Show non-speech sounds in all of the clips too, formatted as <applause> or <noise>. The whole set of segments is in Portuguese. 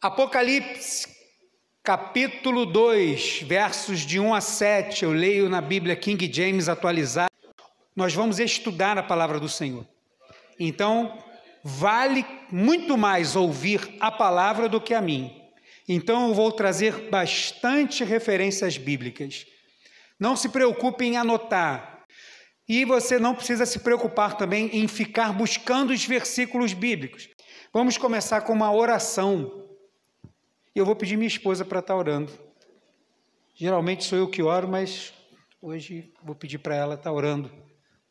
Apocalipse, capítulo 2, versos de 1 a 7, eu leio na Bíblia King James atualizada. Nós vamos estudar a palavra do Senhor. Então, vale muito mais ouvir a palavra do que a mim. Então, eu vou trazer bastante referências bíblicas. Não se preocupe em anotar. E você não precisa se preocupar também em ficar buscando os versículos bíblicos. Vamos começar com uma oração e eu vou pedir minha esposa para estar tá orando. Geralmente sou eu que oro, mas hoje vou pedir para ela estar tá orando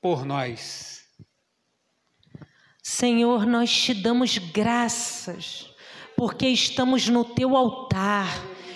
por nós. Senhor, nós te damos graças, porque estamos no teu altar,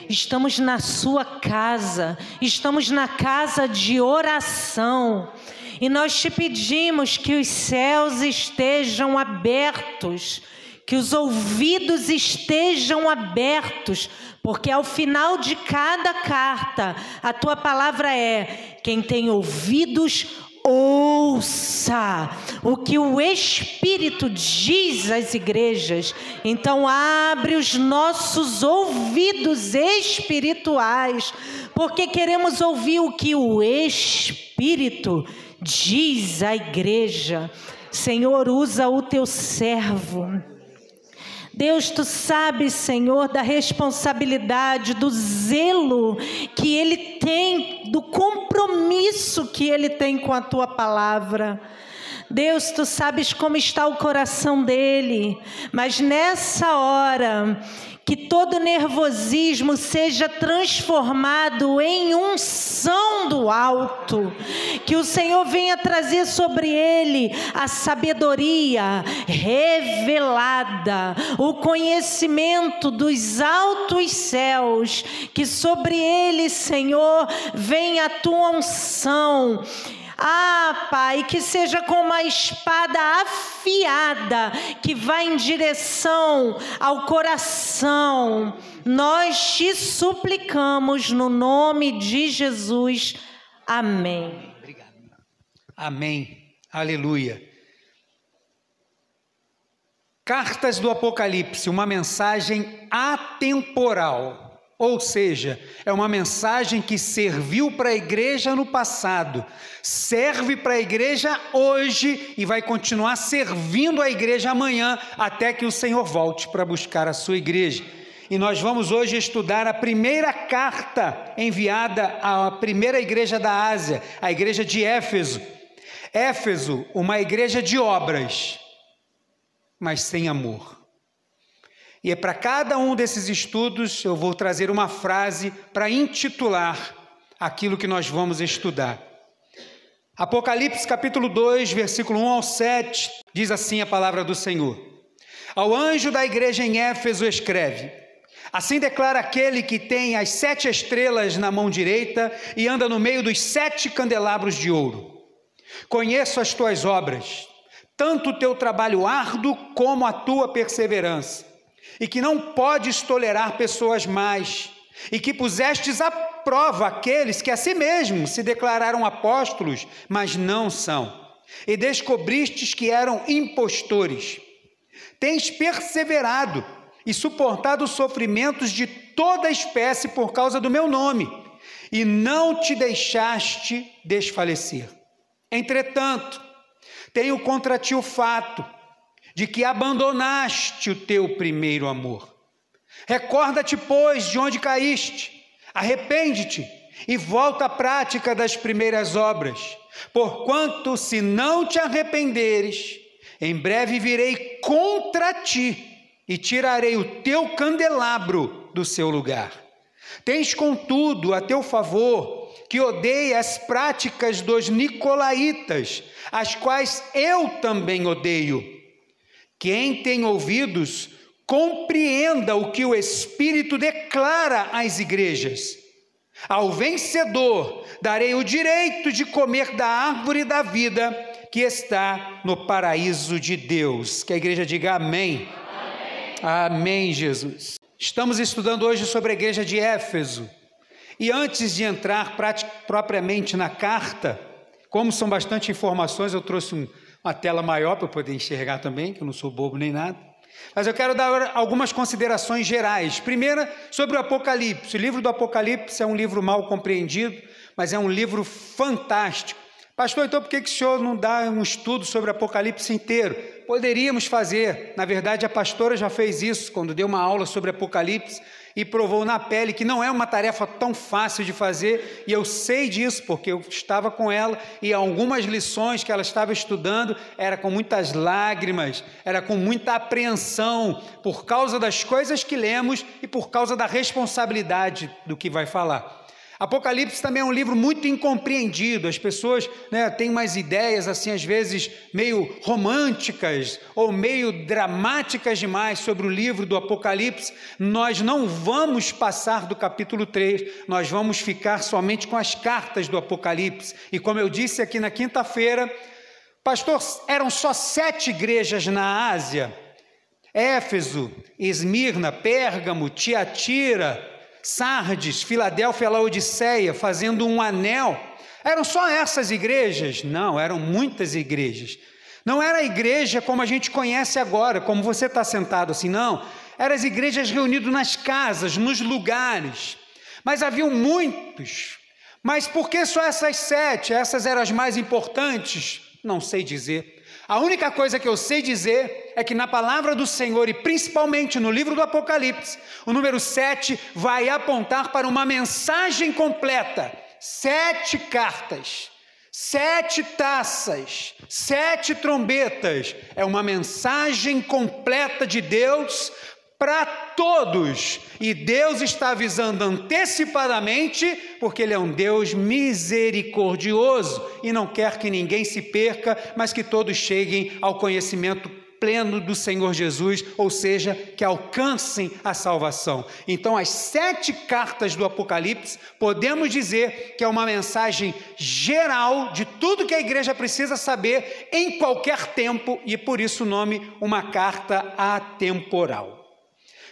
estamos na sua casa, estamos na casa de oração. E nós te pedimos que os céus estejam abertos que os ouvidos estejam abertos, porque ao final de cada carta, a tua palavra é: quem tem ouvidos, ouça o que o Espírito diz às igrejas. Então, abre os nossos ouvidos espirituais, porque queremos ouvir o que o Espírito diz à igreja. Senhor, usa o teu servo Deus, tu sabes, Senhor, da responsabilidade, do zelo que ele tem, do compromisso que ele tem com a tua palavra. Deus, tu sabes como está o coração dele, mas nessa hora, que todo nervosismo seja transformado em unção do alto, que o Senhor venha trazer sobre ele a sabedoria revelada, o conhecimento dos altos céus, que sobre ele, Senhor, venha a tua unção ah, Pai, que seja como uma espada afiada que vai em direção ao coração. Nós te suplicamos no nome de Jesus. Amém. Obrigado. Amém. Aleluia. Cartas do Apocalipse, uma mensagem atemporal. Ou seja, é uma mensagem que serviu para a igreja no passado, serve para a igreja hoje e vai continuar servindo a igreja amanhã, até que o Senhor volte para buscar a sua igreja. E nós vamos hoje estudar a primeira carta enviada à primeira igreja da Ásia, a igreja de Éfeso. Éfeso, uma igreja de obras, mas sem amor. E é para cada um desses estudos eu vou trazer uma frase para intitular aquilo que nós vamos estudar. Apocalipse capítulo 2, versículo 1 ao 7, diz assim a palavra do Senhor. Ao anjo da igreja em Éfeso escreve: Assim declara aquele que tem as sete estrelas na mão direita e anda no meio dos sete candelabros de ouro. Conheço as tuas obras, tanto o teu trabalho árduo como a tua perseverança e que não podes tolerar pessoas mais, e que pusestes à prova aqueles que a si mesmos se declararam apóstolos, mas não são, e descobristes que eram impostores. Tens perseverado e suportado sofrimentos de toda espécie por causa do meu nome, e não te deixaste desfalecer. Entretanto, tenho contra ti o fato de que abandonaste o teu primeiro amor. Recorda-te, pois, de onde caíste, arrepende-te e volta à prática das primeiras obras, porquanto, se não te arrependeres, em breve virei contra ti e tirarei o teu candelabro do seu lugar. Tens, contudo, a teu favor que odeia as práticas dos nicolaítas, as quais eu também odeio quem tem ouvidos, compreenda o que o Espírito declara às igrejas. Ao vencedor darei o direito de comer da árvore da vida que está no paraíso de Deus. Que a igreja diga amém. Amém, amém Jesus. Estamos estudando hoje sobre a igreja de Éfeso. E antes de entrar propriamente na carta, como são bastante informações, eu trouxe um, uma tela maior para poder enxergar também, que eu não sou bobo nem nada. Mas eu quero dar algumas considerações gerais. Primeira, sobre o Apocalipse. O livro do Apocalipse é um livro mal compreendido, mas é um livro fantástico. Pastor, então por que, que o senhor não dá um estudo sobre Apocalipse inteiro? Poderíamos fazer. Na verdade, a pastora já fez isso quando deu uma aula sobre Apocalipse e provou na pele que não é uma tarefa tão fácil de fazer, e eu sei disso porque eu estava com ela e algumas lições que ela estava estudando era com muitas lágrimas, era com muita apreensão por causa das coisas que lemos e por causa da responsabilidade do que vai falar. Apocalipse também é um livro muito incompreendido. As pessoas né, têm umas ideias, assim, às vezes meio românticas ou meio dramáticas demais sobre o livro do Apocalipse. Nós não vamos passar do capítulo 3, nós vamos ficar somente com as cartas do Apocalipse. E como eu disse aqui na quinta-feira, pastor, eram só sete igrejas na Ásia. Éfeso, Esmirna, Pérgamo, Tiatira, Sardes, Filadélfia, Laodiceia, fazendo um anel. Eram só essas igrejas? Não, eram muitas igrejas. Não era a igreja como a gente conhece agora, como você está sentado assim, não. Eram as igrejas reunidas nas casas, nos lugares. Mas haviam muitos. Mas por que só essas sete? Essas eram as mais importantes? Não sei dizer. A única coisa que eu sei dizer é que na palavra do Senhor, e principalmente no livro do Apocalipse, o número 7 vai apontar para uma mensagem completa: sete cartas, sete taças, sete trombetas. É uma mensagem completa de Deus para todos. E Deus está avisando antecipadamente, porque Ele é um Deus misericordioso e não quer que ninguém se perca, mas que todos cheguem ao conhecimento pleno do Senhor Jesus, ou seja, que alcancem a salvação. Então, as sete cartas do Apocalipse, podemos dizer que é uma mensagem geral de tudo que a igreja precisa saber em qualquer tempo, e por isso o nome, uma carta atemporal.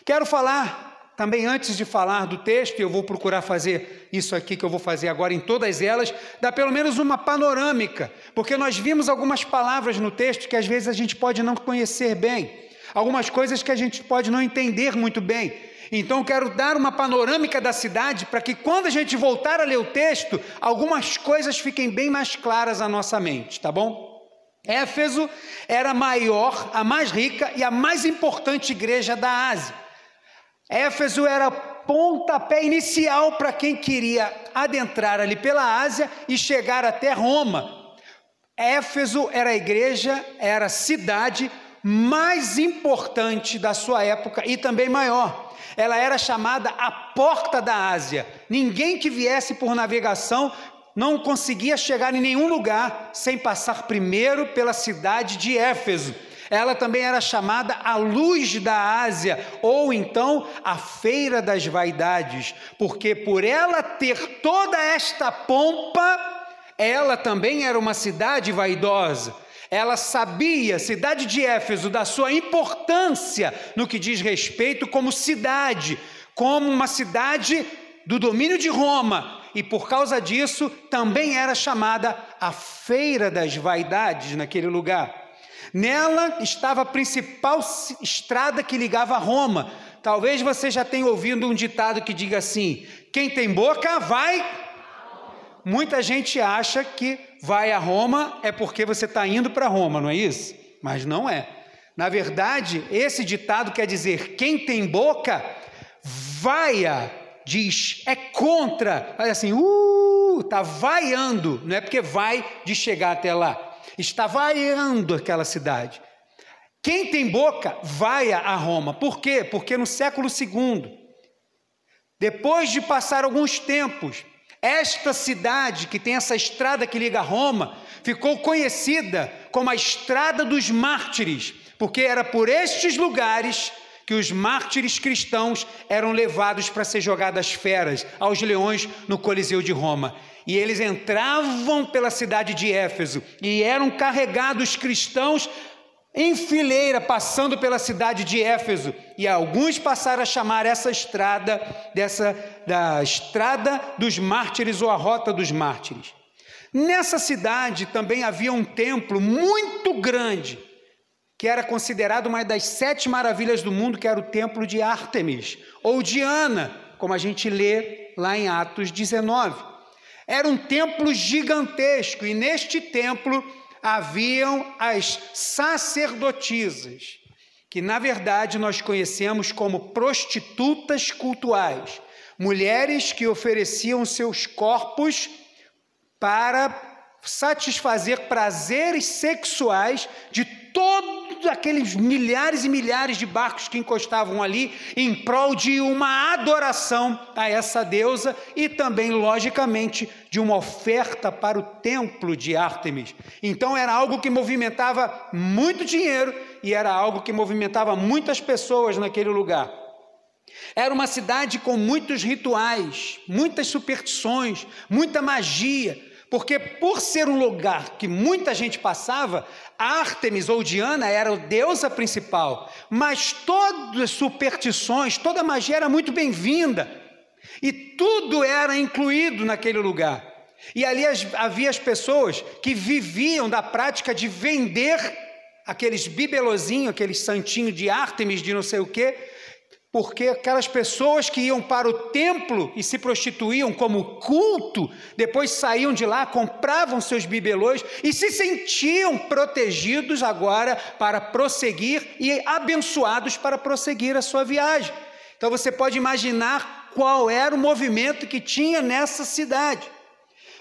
Quero falar também antes de falar do texto, eu vou procurar fazer isso aqui que eu vou fazer agora em todas elas, dar pelo menos uma panorâmica, porque nós vimos algumas palavras no texto que às vezes a gente pode não conhecer bem, algumas coisas que a gente pode não entender muito bem. Então, quero dar uma panorâmica da cidade para que, quando a gente voltar a ler o texto, algumas coisas fiquem bem mais claras à nossa mente, tá bom? Éfeso era a maior, a mais rica e a mais importante igreja da Ásia. Éfeso era pontapé inicial para quem queria adentrar ali pela Ásia e chegar até Roma. Éfeso era a igreja, era a cidade mais importante da sua época e também maior. Ela era chamada a porta da Ásia. Ninguém que viesse por navegação não conseguia chegar em nenhum lugar sem passar primeiro pela cidade de Éfeso. Ela também era chamada a luz da Ásia, ou então a feira das vaidades, porque por ela ter toda esta pompa, ela também era uma cidade vaidosa. Ela sabia, cidade de Éfeso, da sua importância no que diz respeito como cidade, como uma cidade do domínio de Roma, e por causa disso também era chamada a Feira das Vaidades naquele lugar. Nela estava a principal estrada que ligava a Roma. Talvez você já tenha ouvido um ditado que diga assim: quem tem boca vai. Muita gente acha que vai a Roma é porque você está indo para Roma, não é isso? Mas não é. Na verdade, esse ditado quer dizer: quem tem boca, vaia, diz, é contra, faz assim, uh, está vaiando, não é porque vai de chegar até lá está vaiando aquela cidade. Quem tem boca, vai a Roma. Por quê? Porque no século II, depois de passar alguns tempos, esta cidade, que tem essa estrada que liga a Roma, ficou conhecida como a Estrada dos Mártires, porque era por estes lugares que os mártires cristãos eram levados para ser jogados às feras, aos leões, no Coliseu de Roma e eles entravam pela cidade de Éfeso e eram carregados cristãos em fileira passando pela cidade de Éfeso e alguns passaram a chamar essa estrada dessa da estrada dos mártires ou a rota dos mártires. Nessa cidade também havia um templo muito grande que era considerado uma das sete maravilhas do mundo, que era o templo de Ártemis, ou Diana, como a gente lê lá em Atos 19. Era um templo gigantesco, e neste templo haviam as sacerdotisas, que na verdade nós conhecemos como prostitutas cultuais, mulheres que ofereciam seus corpos para satisfazer prazeres sexuais de todos aqueles milhares e milhares de barcos que encostavam ali em prol de uma adoração a essa deusa e também, logicamente, de uma oferta para o templo de Ártemis. Então era algo que movimentava muito dinheiro e era algo que movimentava muitas pessoas naquele lugar. Era uma cidade com muitos rituais, muitas superstições, muita magia porque por ser um lugar que muita gente passava, Ártemis ou Diana era a deusa principal, mas todas as superstições, toda magia era muito bem-vinda, e tudo era incluído naquele lugar. E ali havia as pessoas que viviam da prática de vender aqueles bibelozinhos, aqueles santinhos de Ártemis, de não sei o quê, porque aquelas pessoas que iam para o templo e se prostituíam como culto, depois saíam de lá, compravam seus bibelôs e se sentiam protegidos agora para prosseguir e abençoados para prosseguir a sua viagem. Então você pode imaginar qual era o movimento que tinha nessa cidade.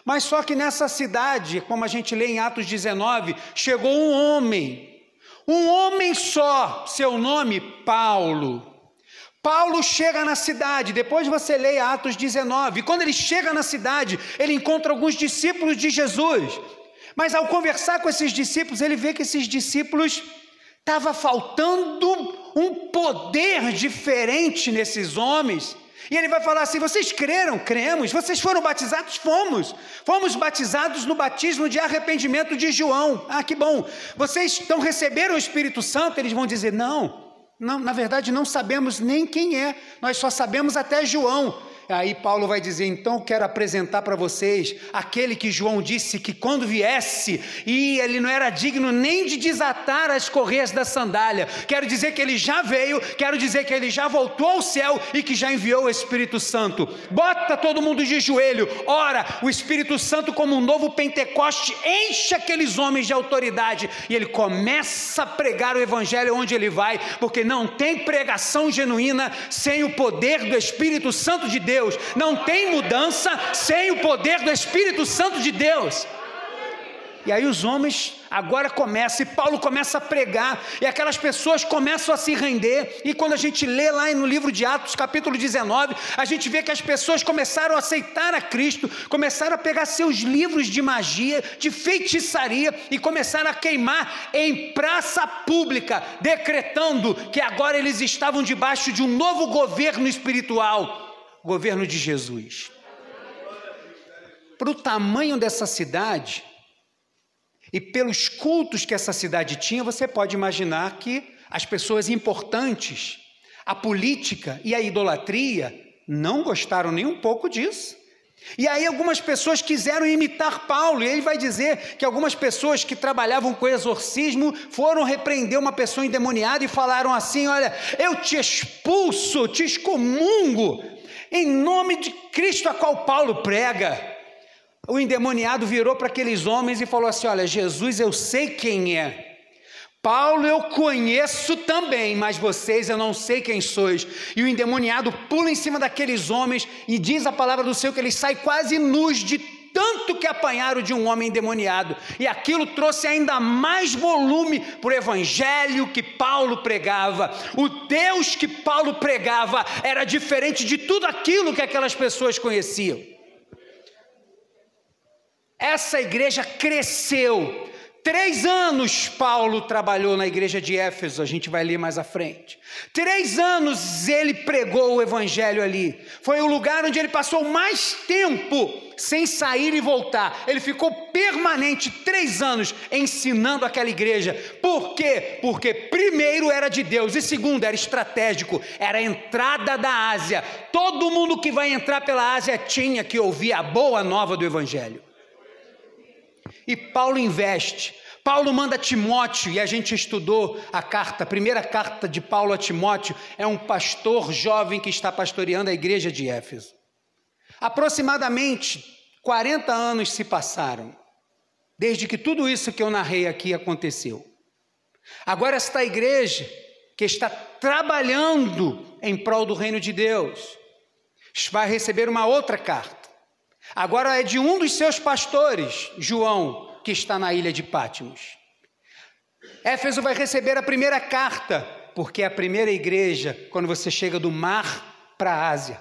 Mas só que nessa cidade, como a gente lê em Atos 19, chegou um homem, um homem só, seu nome Paulo. Paulo chega na cidade, depois você lê Atos 19, e quando ele chega na cidade, ele encontra alguns discípulos de Jesus. Mas ao conversar com esses discípulos, ele vê que esses discípulos estava faltando um poder diferente nesses homens. E ele vai falar assim: vocês creram? Cremos. Vocês foram batizados? Fomos. Fomos batizados no batismo de arrependimento de João. Ah, que bom. Vocês estão receberam o Espírito Santo? Eles vão dizer: não. Não, na verdade, não sabemos nem quem é, nós só sabemos até João. Aí Paulo vai dizer: então quero apresentar para vocês aquele que João disse que quando viesse, e ele não era digno nem de desatar as correias da sandália. Quero dizer que ele já veio, quero dizer que ele já voltou ao céu e que já enviou o Espírito Santo. Bota todo mundo de joelho, ora, o Espírito Santo, como um novo Pentecoste, enche aqueles homens de autoridade e ele começa a pregar o Evangelho onde ele vai, porque não tem pregação genuína sem o poder do Espírito Santo de Deus Deus. Não tem mudança sem o poder do Espírito Santo de Deus. E aí os homens agora começam, e Paulo começa a pregar, e aquelas pessoas começam a se render, e quando a gente lê lá no livro de Atos, capítulo 19, a gente vê que as pessoas começaram a aceitar a Cristo, começaram a pegar seus livros de magia, de feitiçaria, e começaram a queimar em praça pública, decretando que agora eles estavam debaixo de um novo governo espiritual governo de Jesus. Para o tamanho dessa cidade e pelos cultos que essa cidade tinha, você pode imaginar que as pessoas importantes, a política e a idolatria não gostaram nem um pouco disso. E aí algumas pessoas quiseram imitar Paulo, e ele vai dizer que algumas pessoas que trabalhavam com exorcismo foram repreender uma pessoa endemoniada e falaram assim: "Olha, eu te expulso, te excomungo em nome de Cristo a qual Paulo prega. O endemoniado virou para aqueles homens e falou assim: Olha, Jesus eu sei quem é. Paulo eu conheço também, mas vocês eu não sei quem sois. E o endemoniado pula em cima daqueles homens e diz a palavra do Senhor que eles saem quase nus de tanto que apanharam de um homem endemoniado. E aquilo trouxe ainda mais volume para o evangelho que Paulo pregava. O Deus que Paulo pregava era diferente de tudo aquilo que aquelas pessoas conheciam. Essa igreja cresceu Três anos Paulo trabalhou na igreja de Éfeso, a gente vai ler mais à frente. Três anos ele pregou o evangelho ali. Foi o lugar onde ele passou mais tempo sem sair e voltar. Ele ficou permanente três anos ensinando aquela igreja. Por quê? Porque primeiro era de Deus e segundo era estratégico, era a entrada da Ásia. Todo mundo que vai entrar pela Ásia tinha que ouvir a boa nova do evangelho. E Paulo investe Paulo manda Timóteo, e a gente estudou a carta, a primeira carta de Paulo a Timóteo, é um pastor jovem que está pastoreando a igreja de Éfeso. Aproximadamente 40 anos se passaram, desde que tudo isso que eu narrei aqui aconteceu. Agora, esta igreja que está trabalhando em prol do reino de Deus, vai receber uma outra carta. Agora é de um dos seus pastores, João, que está na ilha de Pátimos. Éfeso vai receber a primeira carta, porque é a primeira igreja quando você chega do mar para a Ásia.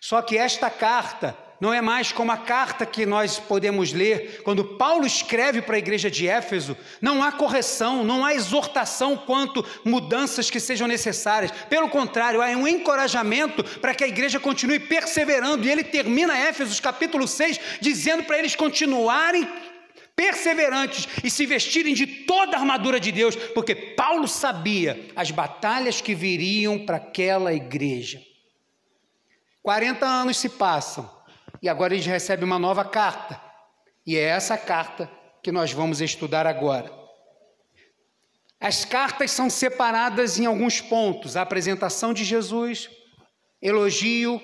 Só que esta carta não é mais como a carta que nós podemos ler quando Paulo escreve para a igreja de Éfeso. Não há correção, não há exortação quanto mudanças que sejam necessárias. Pelo contrário, há um encorajamento para que a igreja continue perseverando. E ele termina Éfesos capítulo 6 dizendo para eles continuarem perseverantes e se vestirem de toda a armadura de Deus, porque Paulo sabia as batalhas que viriam para aquela igreja. 40 anos se passam e agora eles recebem uma nova carta, e é essa carta que nós vamos estudar agora. As cartas são separadas em alguns pontos: a apresentação de Jesus, elogio,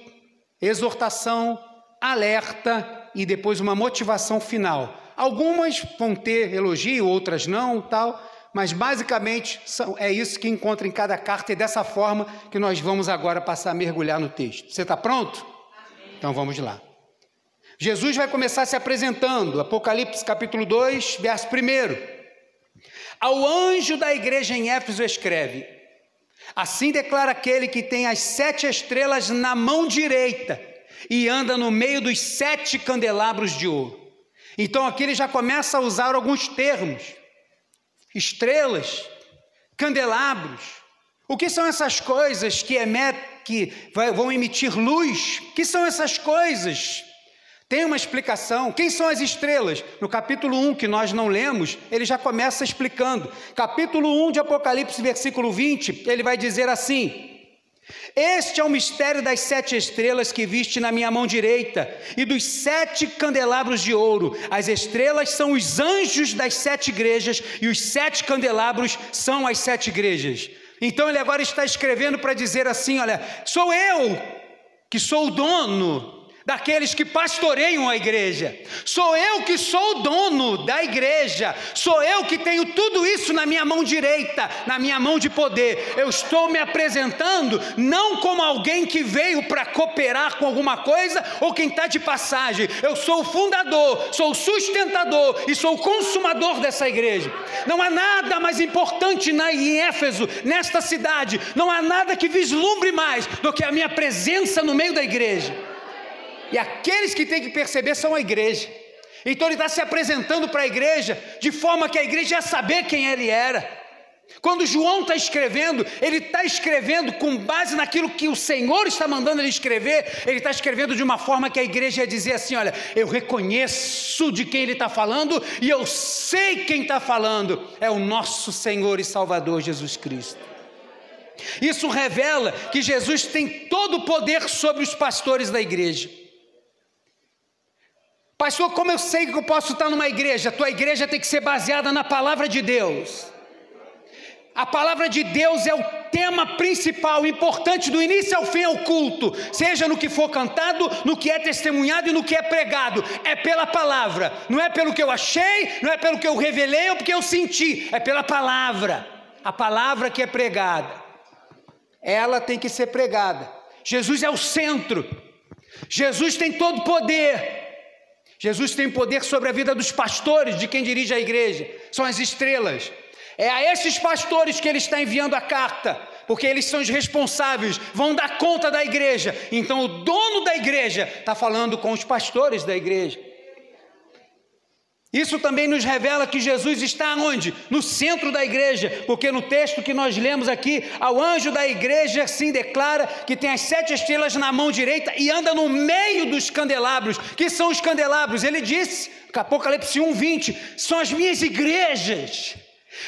exortação, alerta e depois uma motivação final. Algumas vão ter elogio, outras não, tal, mas basicamente é isso que encontra em cada carta e dessa forma que nós vamos agora passar a mergulhar no texto. Você está pronto? Então vamos lá. Jesus vai começar se apresentando, Apocalipse capítulo 2, verso 1. Ao anjo da igreja em Éfeso escreve: Assim declara aquele que tem as sete estrelas na mão direita e anda no meio dos sete candelabros de ouro. Então aqui ele já começa a usar alguns termos: estrelas, candelabros. O que são essas coisas que, emet, que vão emitir luz? O que são essas coisas? Tem uma explicação. Quem são as estrelas? No capítulo 1, que nós não lemos, ele já começa explicando. Capítulo 1 de Apocalipse, versículo 20, ele vai dizer assim: este é o mistério das sete estrelas que viste na minha mão direita e dos sete candelabros de ouro. As estrelas são os anjos das sete igrejas e os sete candelabros são as sete igrejas. Então ele agora está escrevendo para dizer assim: olha, sou eu que sou o dono daqueles que pastoreiam a igreja. Sou eu que sou o dono da igreja. Sou eu que tenho tudo isso na minha mão direita, na minha mão de poder. Eu estou me apresentando não como alguém que veio para cooperar com alguma coisa ou quem está de passagem. Eu sou o fundador, sou o sustentador e sou o consumador dessa igreja. Não há nada mais importante na, em Éfeso, nesta cidade. Não há nada que vislumbre mais do que a minha presença no meio da igreja. E aqueles que têm que perceber são a igreja. Então ele está se apresentando para a igreja de forma que a igreja ia saber quem ele era. Quando João está escrevendo, ele está escrevendo com base naquilo que o Senhor está mandando ele escrever, ele está escrevendo de uma forma que a igreja ia dizer assim: olha, eu reconheço de quem ele está falando e eu sei quem está falando, é o nosso Senhor e Salvador Jesus Cristo. Isso revela que Jesus tem todo o poder sobre os pastores da igreja. Pastor, como eu sei que eu posso estar numa igreja? Tua igreja tem que ser baseada na palavra de Deus. A palavra de Deus é o tema principal, importante do início ao fim ao culto, seja no que for cantado, no que é testemunhado e no que é pregado, é pela palavra, não é pelo que eu achei, não é pelo que eu revelei ou porque eu senti, é pela palavra, a palavra que é pregada, ela tem que ser pregada. Jesus é o centro, Jesus tem todo o poder, Jesus tem poder sobre a vida dos pastores, de quem dirige a igreja, são as estrelas. É a esses pastores que ele está enviando a carta, porque eles são os responsáveis, vão dar conta da igreja. Então, o dono da igreja está falando com os pastores da igreja. Isso também nos revela que Jesus está onde? No centro da igreja, porque no texto que nós lemos aqui, ao anjo da igreja assim declara que tem as sete estrelas na mão direita e anda no meio dos candelabros. Que são os candelabros? Ele disse, Apocalipse 1, 20, são as minhas igrejas.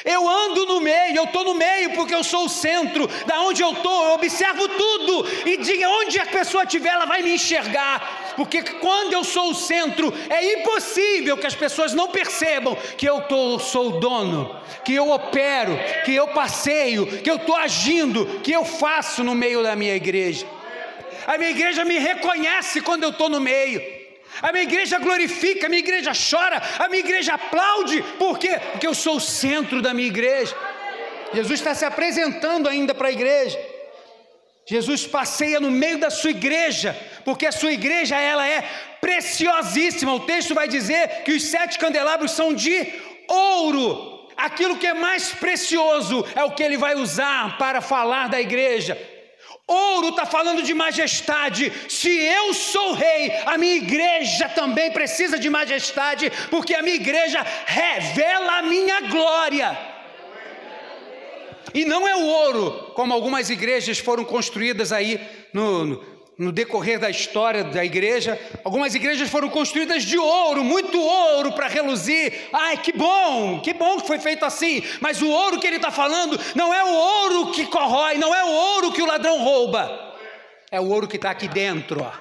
Eu ando no meio, eu estou no meio porque eu sou o centro, da onde eu estou, eu observo tudo, e de onde a pessoa estiver, ela vai me enxergar, porque quando eu sou o centro, é impossível que as pessoas não percebam que eu tô, sou o dono, que eu opero, que eu passeio, que eu estou agindo, que eu faço no meio da minha igreja. A minha igreja me reconhece quando eu estou no meio. A minha igreja glorifica, a minha igreja chora, a minha igreja aplaude. Por quê? Porque eu sou o centro da minha igreja. Jesus está se apresentando ainda para a igreja. Jesus passeia no meio da sua igreja, porque a sua igreja ela é preciosíssima. O texto vai dizer que os sete candelabros são de ouro. Aquilo que é mais precioso é o que ele vai usar para falar da igreja. Ouro está falando de majestade. Se eu sou rei, a minha igreja também precisa de majestade, porque a minha igreja revela a minha glória. E não é o ouro, como algumas igrejas foram construídas aí no, no no decorrer da história da igreja, algumas igrejas foram construídas de ouro, muito ouro para reluzir. Ai, que bom, que bom que foi feito assim. Mas o ouro que ele está falando não é o ouro que corrói, não é o ouro que o ladrão rouba, é o ouro que está aqui dentro. Ó.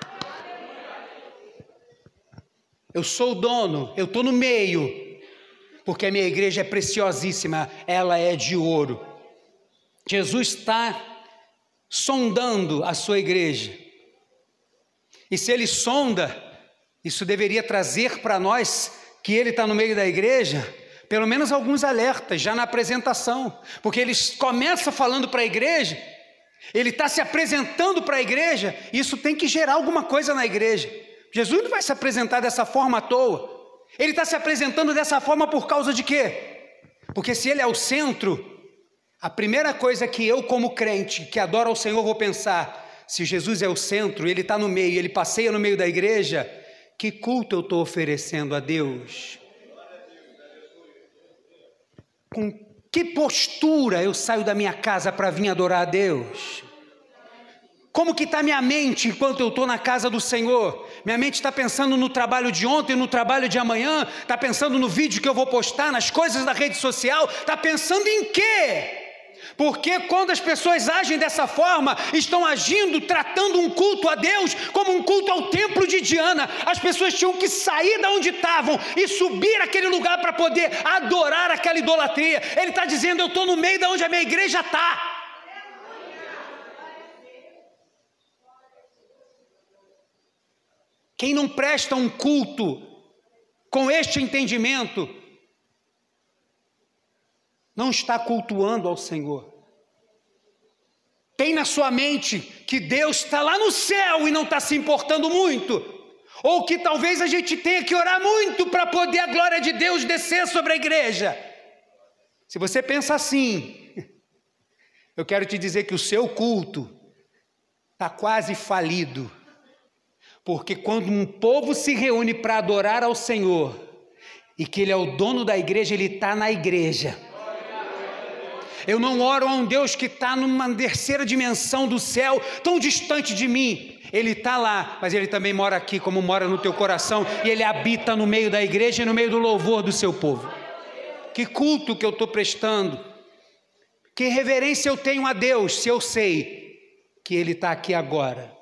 Eu sou o dono, eu estou no meio, porque a minha igreja é preciosíssima, ela é de ouro. Jesus está sondando a sua igreja e se ele sonda, isso deveria trazer para nós que ele está no meio da igreja, pelo menos alguns alertas já na apresentação, porque ele começa falando para a igreja, ele está se apresentando para a igreja, isso tem que gerar alguma coisa na igreja. Jesus não vai se apresentar dessa forma à toa, ele está se apresentando dessa forma por causa de quê? Porque se ele é o centro, a primeira coisa que eu, como crente, que adora ao Senhor, vou pensar: se Jesus é o centro, ele está no meio, ele passeia no meio da igreja, que culto eu estou oferecendo a Deus? Com que postura eu saio da minha casa para vir adorar a Deus? Como que está minha mente enquanto eu estou na casa do Senhor? Minha mente está pensando no trabalho de ontem, no trabalho de amanhã, está pensando no vídeo que eu vou postar, nas coisas da rede social, está pensando em quê? Porque quando as pessoas agem dessa forma, estão agindo, tratando um culto a Deus como um culto ao templo de Diana. As pessoas tinham que sair da onde estavam e subir aquele lugar para poder adorar aquela idolatria. Ele está dizendo: Eu estou no meio da onde a minha igreja está. Quem não presta um culto com este entendimento, não está cultuando ao Senhor. Tem na sua mente que Deus está lá no céu e não está se importando muito. Ou que talvez a gente tenha que orar muito para poder a glória de Deus descer sobre a igreja. Se você pensa assim, <laughs> eu quero te dizer que o seu culto está quase falido. Porque quando um povo se reúne para adorar ao Senhor, e que Ele é o dono da igreja, Ele está na igreja. Eu não oro a um Deus que está numa terceira dimensão do céu, tão distante de mim. Ele está lá, mas ele também mora aqui, como mora no teu coração, e ele habita no meio da igreja e no meio do louvor do seu povo. Que culto que eu estou prestando, que reverência eu tenho a Deus, se eu sei que Ele está aqui agora.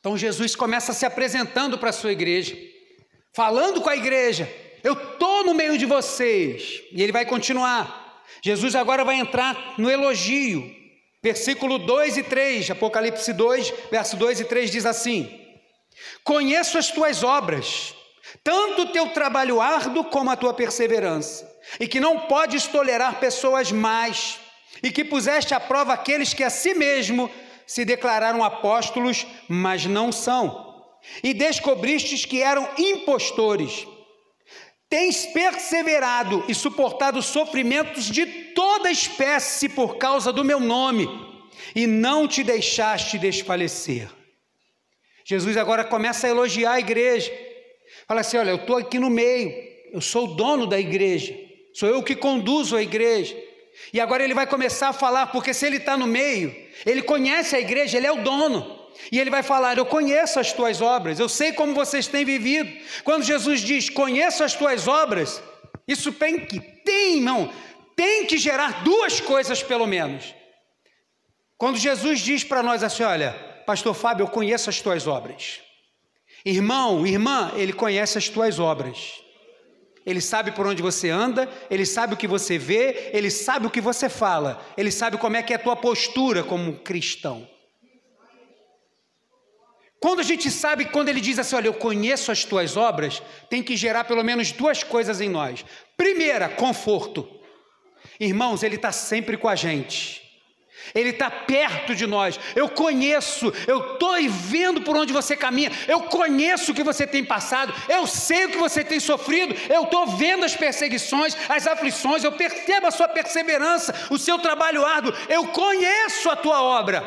Então Jesus começa se apresentando para a sua igreja, falando com a igreja, eu estou no meio de vocês. E ele vai continuar. Jesus agora vai entrar no elogio. Versículo 2 e 3, Apocalipse 2, verso 2 e 3 diz assim: Conheço as tuas obras, tanto o teu trabalho árduo como a tua perseverança, e que não podes tolerar pessoas más, e que puseste à prova aqueles que a si mesmo se declararam apóstolos, mas não são, e descobristes que eram impostores Tens perseverado e suportado sofrimentos de toda espécie por causa do meu nome, e não te deixaste desfalecer. Jesus agora começa a elogiar a igreja. Fala assim: olha, eu estou aqui no meio, eu sou o dono da igreja, sou eu que conduzo a igreja. E agora ele vai começar a falar, porque se ele está no meio, ele conhece a igreja, ele é o dono. E ele vai falar: Eu conheço as tuas obras, eu sei como vocês têm vivido. Quando Jesus diz: Conheço as tuas obras, Isso tem que, tem, irmão, tem que gerar duas coisas pelo menos. Quando Jesus diz para nós assim: olha, Pastor Fábio, eu conheço as tuas obras. Irmão, irmã, ele conhece as tuas obras. Ele sabe por onde você anda, ele sabe o que você vê, ele sabe o que você fala, ele sabe como é que é a tua postura como cristão. Quando a gente sabe, quando ele diz assim, olha, eu conheço as tuas obras, tem que gerar pelo menos duas coisas em nós. Primeira, conforto. Irmãos, ele está sempre com a gente. Ele está perto de nós. Eu conheço, eu estou vendo por onde você caminha. Eu conheço o que você tem passado. Eu sei o que você tem sofrido. Eu estou vendo as perseguições, as aflições. Eu percebo a sua perseverança, o seu trabalho árduo. Eu conheço a tua obra.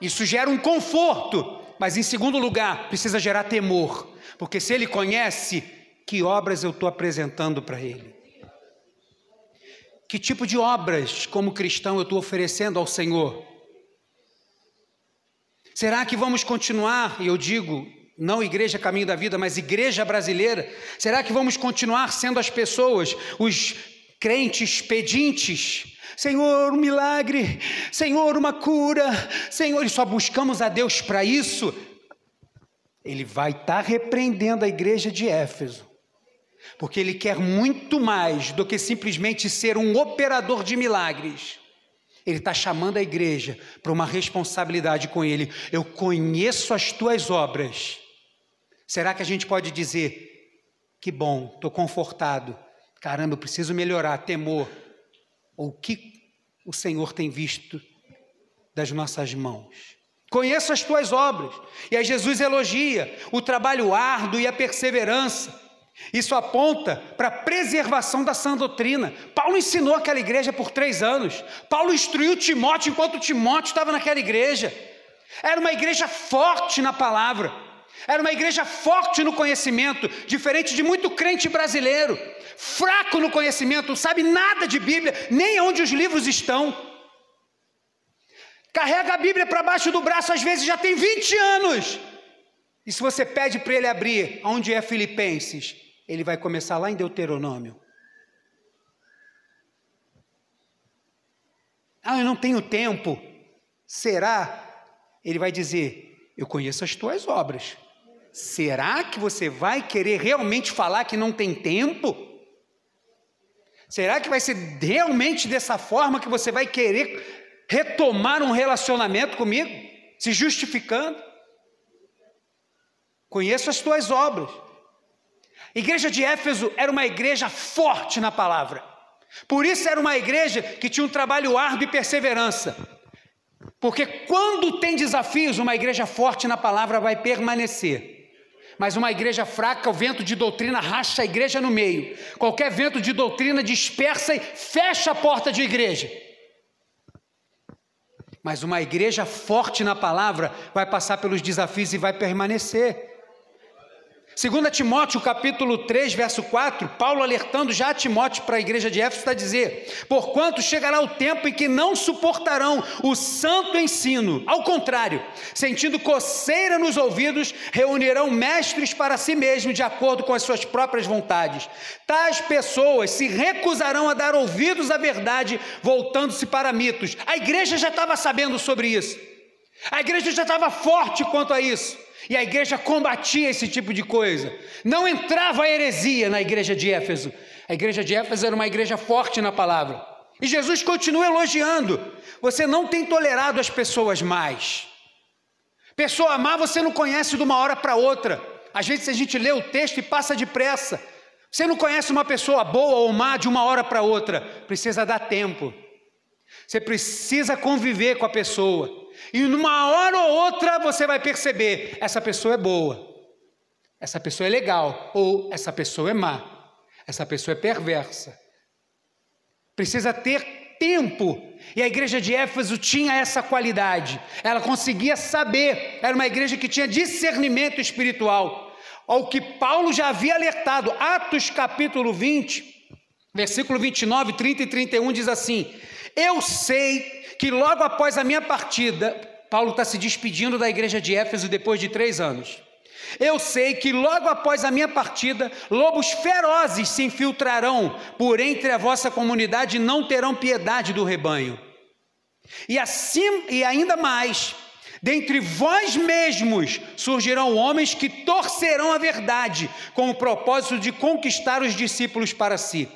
Isso gera um conforto. Mas em segundo lugar, precisa gerar temor. Porque se ele conhece, que obras eu estou apresentando para ele? Que tipo de obras, como cristão, eu estou oferecendo ao Senhor? Será que vamos continuar, e eu digo, não igreja caminho da vida, mas igreja brasileira? Será que vamos continuar sendo as pessoas, os crentes pedintes? Senhor, um milagre, Senhor, uma cura, Senhor, e só buscamos a Deus para isso? Ele vai estar tá repreendendo a igreja de Éfeso porque ele quer muito mais do que simplesmente ser um operador de milagres. Ele está chamando a igreja para uma responsabilidade com ele. Eu conheço as tuas obras. Será que a gente pode dizer: que bom, estou confortado, caramba, eu preciso melhorar, temor? Ou que o Senhor tem visto das nossas mãos? Conheço as tuas obras. E aí Jesus elogia o trabalho árduo e a perseverança. Isso aponta para a preservação da sã doutrina. Paulo ensinou aquela igreja por três anos. Paulo instruiu Timóteo enquanto Timóteo estava naquela igreja. Era uma igreja forte na palavra. Era uma igreja forte no conhecimento, diferente de muito crente brasileiro, fraco no conhecimento, não sabe nada de Bíblia, nem onde os livros estão. Carrega a Bíblia para baixo do braço, às vezes já tem 20 anos. E se você pede para ele abrir onde é Filipenses, ele vai começar lá em Deuteronômio. Ah, eu não tenho tempo. Será? Ele vai dizer: Eu conheço as tuas obras. Será que você vai querer realmente falar que não tem tempo? Será que vai ser realmente dessa forma que você vai querer retomar um relacionamento comigo? Se justificando? Conheço as tuas obras. A igreja de Éfeso era uma igreja forte na palavra. Por isso era uma igreja que tinha um trabalho árduo e perseverança. Porque quando tem desafios, uma igreja forte na palavra vai permanecer. Mas uma igreja fraca, o vento de doutrina racha a igreja no meio. Qualquer vento de doutrina dispersa e fecha a porta de igreja. Mas uma igreja forte na palavra vai passar pelos desafios e vai permanecer. Segundo Timóteo, capítulo 3, verso 4, Paulo alertando já a Timóteo para a igreja de Éfeso está a dizer: "Porquanto chegará o tempo em que não suportarão o santo ensino, ao contrário, sentindo coceira nos ouvidos, reunirão mestres para si mesmos de acordo com as suas próprias vontades. Tais pessoas se recusarão a dar ouvidos à verdade, voltando-se para mitos." A igreja já estava sabendo sobre isso. A igreja já estava forte quanto a isso. E a igreja combatia esse tipo de coisa. Não entrava heresia na igreja de Éfeso. A igreja de Éfeso era uma igreja forte na palavra. E Jesus continua elogiando. Você não tem tolerado as pessoas mais. Pessoa má você não conhece de uma hora para outra. Às vezes a gente lê o texto e passa depressa. Você não conhece uma pessoa boa ou má de uma hora para outra. Precisa dar tempo. Você precisa conviver com a pessoa. E numa hora ou outra você vai perceber: essa pessoa é boa, essa pessoa é legal, ou essa pessoa é má, essa pessoa é perversa. Precisa ter tempo. E a igreja de Éfeso tinha essa qualidade. Ela conseguia saber, era uma igreja que tinha discernimento espiritual. Ao que Paulo já havia alertado, Atos capítulo 20, versículo 29, 30 e 31 diz assim: Eu sei que logo após a minha partida, Paulo está se despedindo da igreja de Éfeso depois de três anos. Eu sei que logo após a minha partida, lobos ferozes se infiltrarão por entre a vossa comunidade e não terão piedade do rebanho. E assim, e ainda mais, dentre vós mesmos surgirão homens que torcerão a verdade, com o propósito de conquistar os discípulos para si.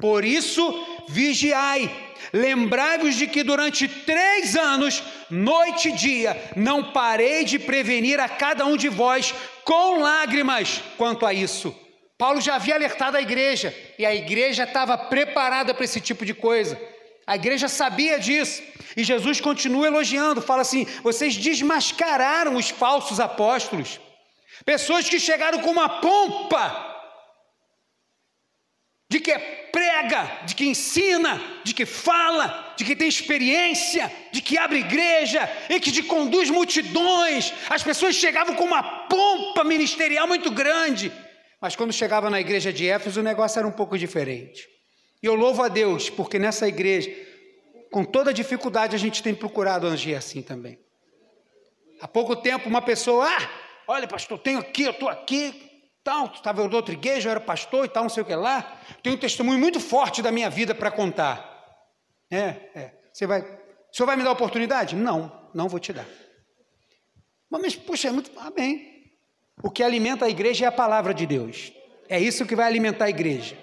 Por isso, vigiai, lembrai-vos de que durante três anos, noite e dia, não parei de prevenir a cada um de vós com lágrimas quanto a isso. Paulo já havia alertado a igreja e a igreja estava preparada para esse tipo de coisa. A igreja sabia disso. E Jesus continua elogiando, fala assim: vocês desmascararam os falsos apóstolos, pessoas que chegaram com uma pompa de que prega, de que ensina, de que fala, de que tem experiência, de que abre igreja e que conduz multidões. As pessoas chegavam com uma pompa ministerial muito grande, mas quando chegava na igreja de Éfeso o negócio era um pouco diferente. E eu louvo a Deus, porque nessa igreja, com toda dificuldade, a gente tem procurado agir assim também. Há pouco tempo, uma pessoa, ah, olha, pastor, tenho aqui, eu estou aqui, tal, estava em outra igreja, eu era pastor e tal, não sei o que lá. Tenho um testemunho muito forte da minha vida para contar. É, é. Você vai, o senhor vai me dar oportunidade? Não, não vou te dar. Mas, puxa, é muito. Amém. O que alimenta a igreja é a palavra de Deus. É isso que vai alimentar a igreja.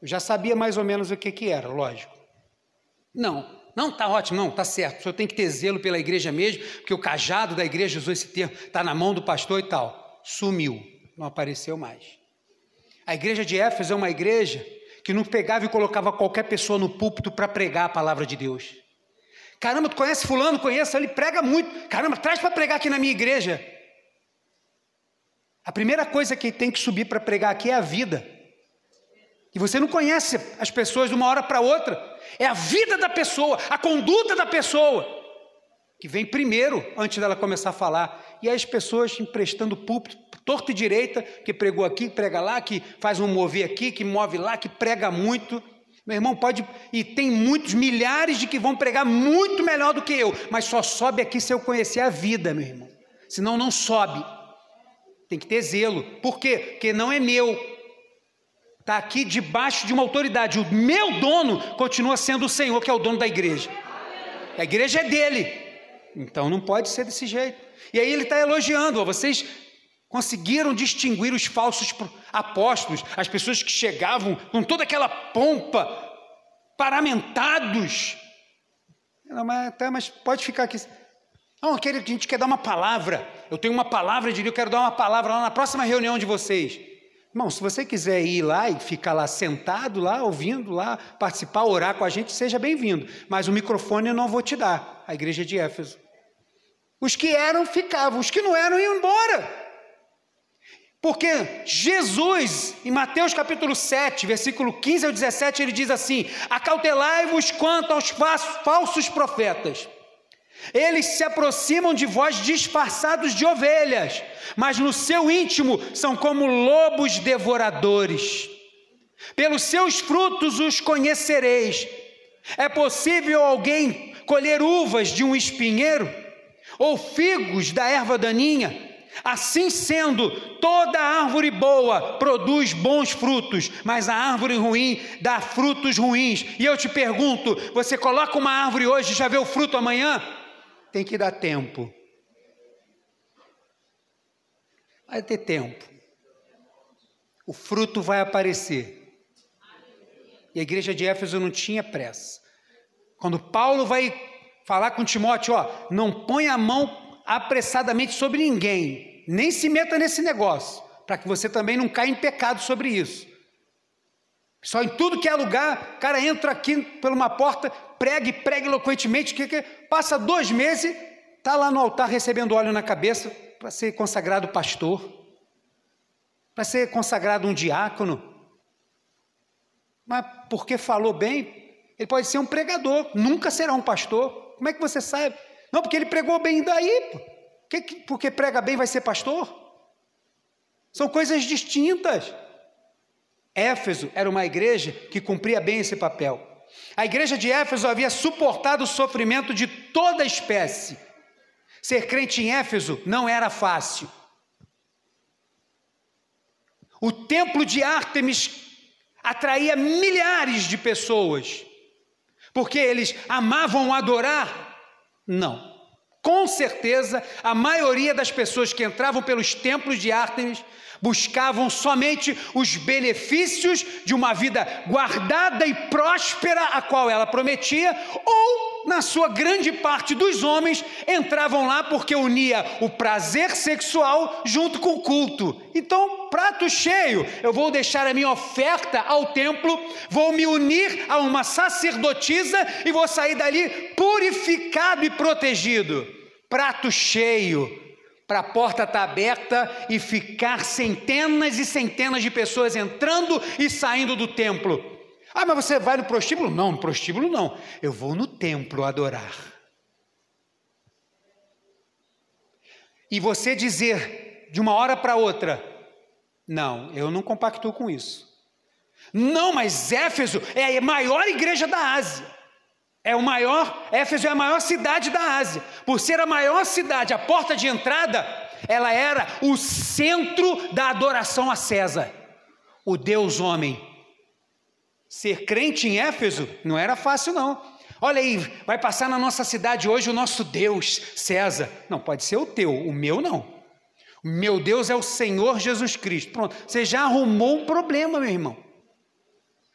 Eu já sabia mais ou menos o que, que era, lógico. Não, não, está ótimo, não, está certo. O senhor tem que ter zelo pela igreja mesmo, porque o cajado da igreja usou esse termo, está na mão do pastor e tal sumiu, não apareceu mais. A igreja de Éfeso é uma igreja que não pegava e colocava qualquer pessoa no púlpito para pregar a palavra de Deus. Caramba, tu conhece fulano? Conheço, ele prega muito. Caramba, traz para pregar aqui na minha igreja. A primeira coisa que tem que subir para pregar aqui é a vida. E você não conhece as pessoas de uma hora para outra. É a vida da pessoa, a conduta da pessoa, que vem primeiro antes dela começar a falar e as pessoas emprestando púlpito, torta e direita, que pregou aqui, prega lá, que faz um mover aqui, que move lá, que prega muito. Meu irmão, pode, e tem muitos, milhares de que vão pregar muito melhor do que eu, mas só sobe aqui se eu conhecer a vida, meu irmão. Senão não sobe. Tem que ter zelo. Por quê? Porque não é meu. Está aqui debaixo de uma autoridade. O meu dono continua sendo o Senhor, que é o dono da igreja. A igreja é dele. Então não pode ser desse jeito. E aí ele está elogiando, vocês conseguiram distinguir os falsos apóstolos, as pessoas que chegavam com toda aquela pompa, paramentados. Não, mas, tá, mas pode ficar aqui. Não, a gente quer dar uma palavra. Eu tenho uma palavra de Deus, eu quero dar uma palavra lá na próxima reunião de vocês. Irmão, se você quiser ir lá e ficar lá sentado, lá, ouvindo, lá, participar, orar com a gente, seja bem-vindo. Mas o microfone eu não vou te dar, a igreja de Éfeso. Os que eram ficavam, os que não eram iam embora. Porque Jesus, em Mateus capítulo 7, versículo 15 ao 17, ele diz assim: Acautelai-vos quanto aos falsos profetas. Eles se aproximam de vós disfarçados de ovelhas, mas no seu íntimo são como lobos devoradores. Pelos seus frutos os conhecereis. É possível alguém colher uvas de um espinheiro? Ou figos da erva daninha. Assim sendo, toda árvore boa produz bons frutos, mas a árvore ruim dá frutos ruins. E eu te pergunto: você coloca uma árvore hoje e já vê o fruto amanhã? Tem que dar tempo. Vai ter tempo. O fruto vai aparecer. E a igreja de Éfeso não tinha pressa. Quando Paulo vai falar com Timóteo, ó, não põe a mão apressadamente sobre ninguém, nem se meta nesse negócio, para que você também não caia em pecado sobre isso. Só em tudo que é lugar, o cara entra aqui por uma porta, prega e prega eloquentemente, que, que passa dois meses, está lá no altar recebendo óleo na cabeça para ser consagrado pastor, para ser consagrado um diácono. Mas porque falou bem, ele pode ser um pregador, nunca será um pastor. Como é que você sabe? Não, porque ele pregou bem daí. Que, porque prega bem vai ser pastor? São coisas distintas. Éfeso era uma igreja que cumpria bem esse papel. A igreja de Éfeso havia suportado o sofrimento de toda espécie, Ser crente em Éfeso não era fácil. O templo de Ártemis atraía milhares de pessoas, porque eles amavam adorar? Não. Com certeza, a maioria das pessoas que entravam pelos templos de Ártemis buscavam somente os benefícios de uma vida guardada e próspera, a qual ela prometia, ou, na sua grande parte dos homens, entravam lá porque unia o prazer sexual junto com o culto. Então, prato cheio, eu vou deixar a minha oferta ao templo, vou me unir a uma sacerdotisa e vou sair dali purificado e protegido. Prato cheio para a porta estar tá aberta e ficar centenas e centenas de pessoas entrando e saindo do templo. Ah, mas você vai no prostíbulo? Não, no prostíbulo não. Eu vou no templo adorar. E você dizer de uma hora para outra: Não, eu não compactuo com isso. Não, mas Éfeso é a maior igreja da Ásia. É o maior, Éfeso é a maior cidade da Ásia. Por ser a maior cidade, a porta de entrada, ela era o centro da adoração a César, o Deus homem. Ser crente em Éfeso não era fácil não. Olha aí, vai passar na nossa cidade hoje o nosso Deus, César. Não, pode ser o teu, o meu não. O meu Deus é o Senhor Jesus Cristo. Pronto, você já arrumou um problema, meu irmão.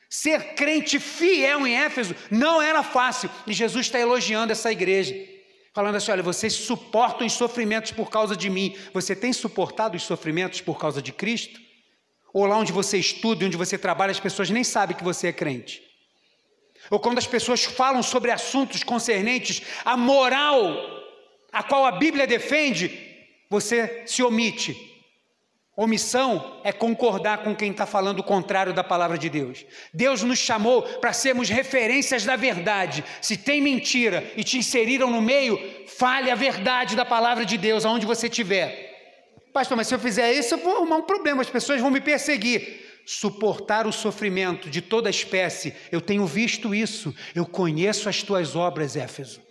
Ser crente fiel em Éfeso não era fácil, e Jesus está elogiando essa igreja, falando assim: olha, vocês suportam os sofrimentos por causa de mim. Você tem suportado os sofrimentos por causa de Cristo? Ou lá onde você estuda, onde você trabalha, as pessoas nem sabem que você é crente? Ou quando as pessoas falam sobre assuntos concernentes à moral, a qual a Bíblia defende, você se omite Omissão é concordar com quem está falando o contrário da palavra de Deus. Deus nos chamou para sermos referências da verdade. Se tem mentira e te inseriram no meio, fale a verdade da palavra de Deus aonde você estiver. Pastor, mas se eu fizer isso, eu vou arrumar um problema, as pessoas vão me perseguir. Suportar o sofrimento de toda espécie, eu tenho visto isso, eu conheço as tuas obras, Éfeso.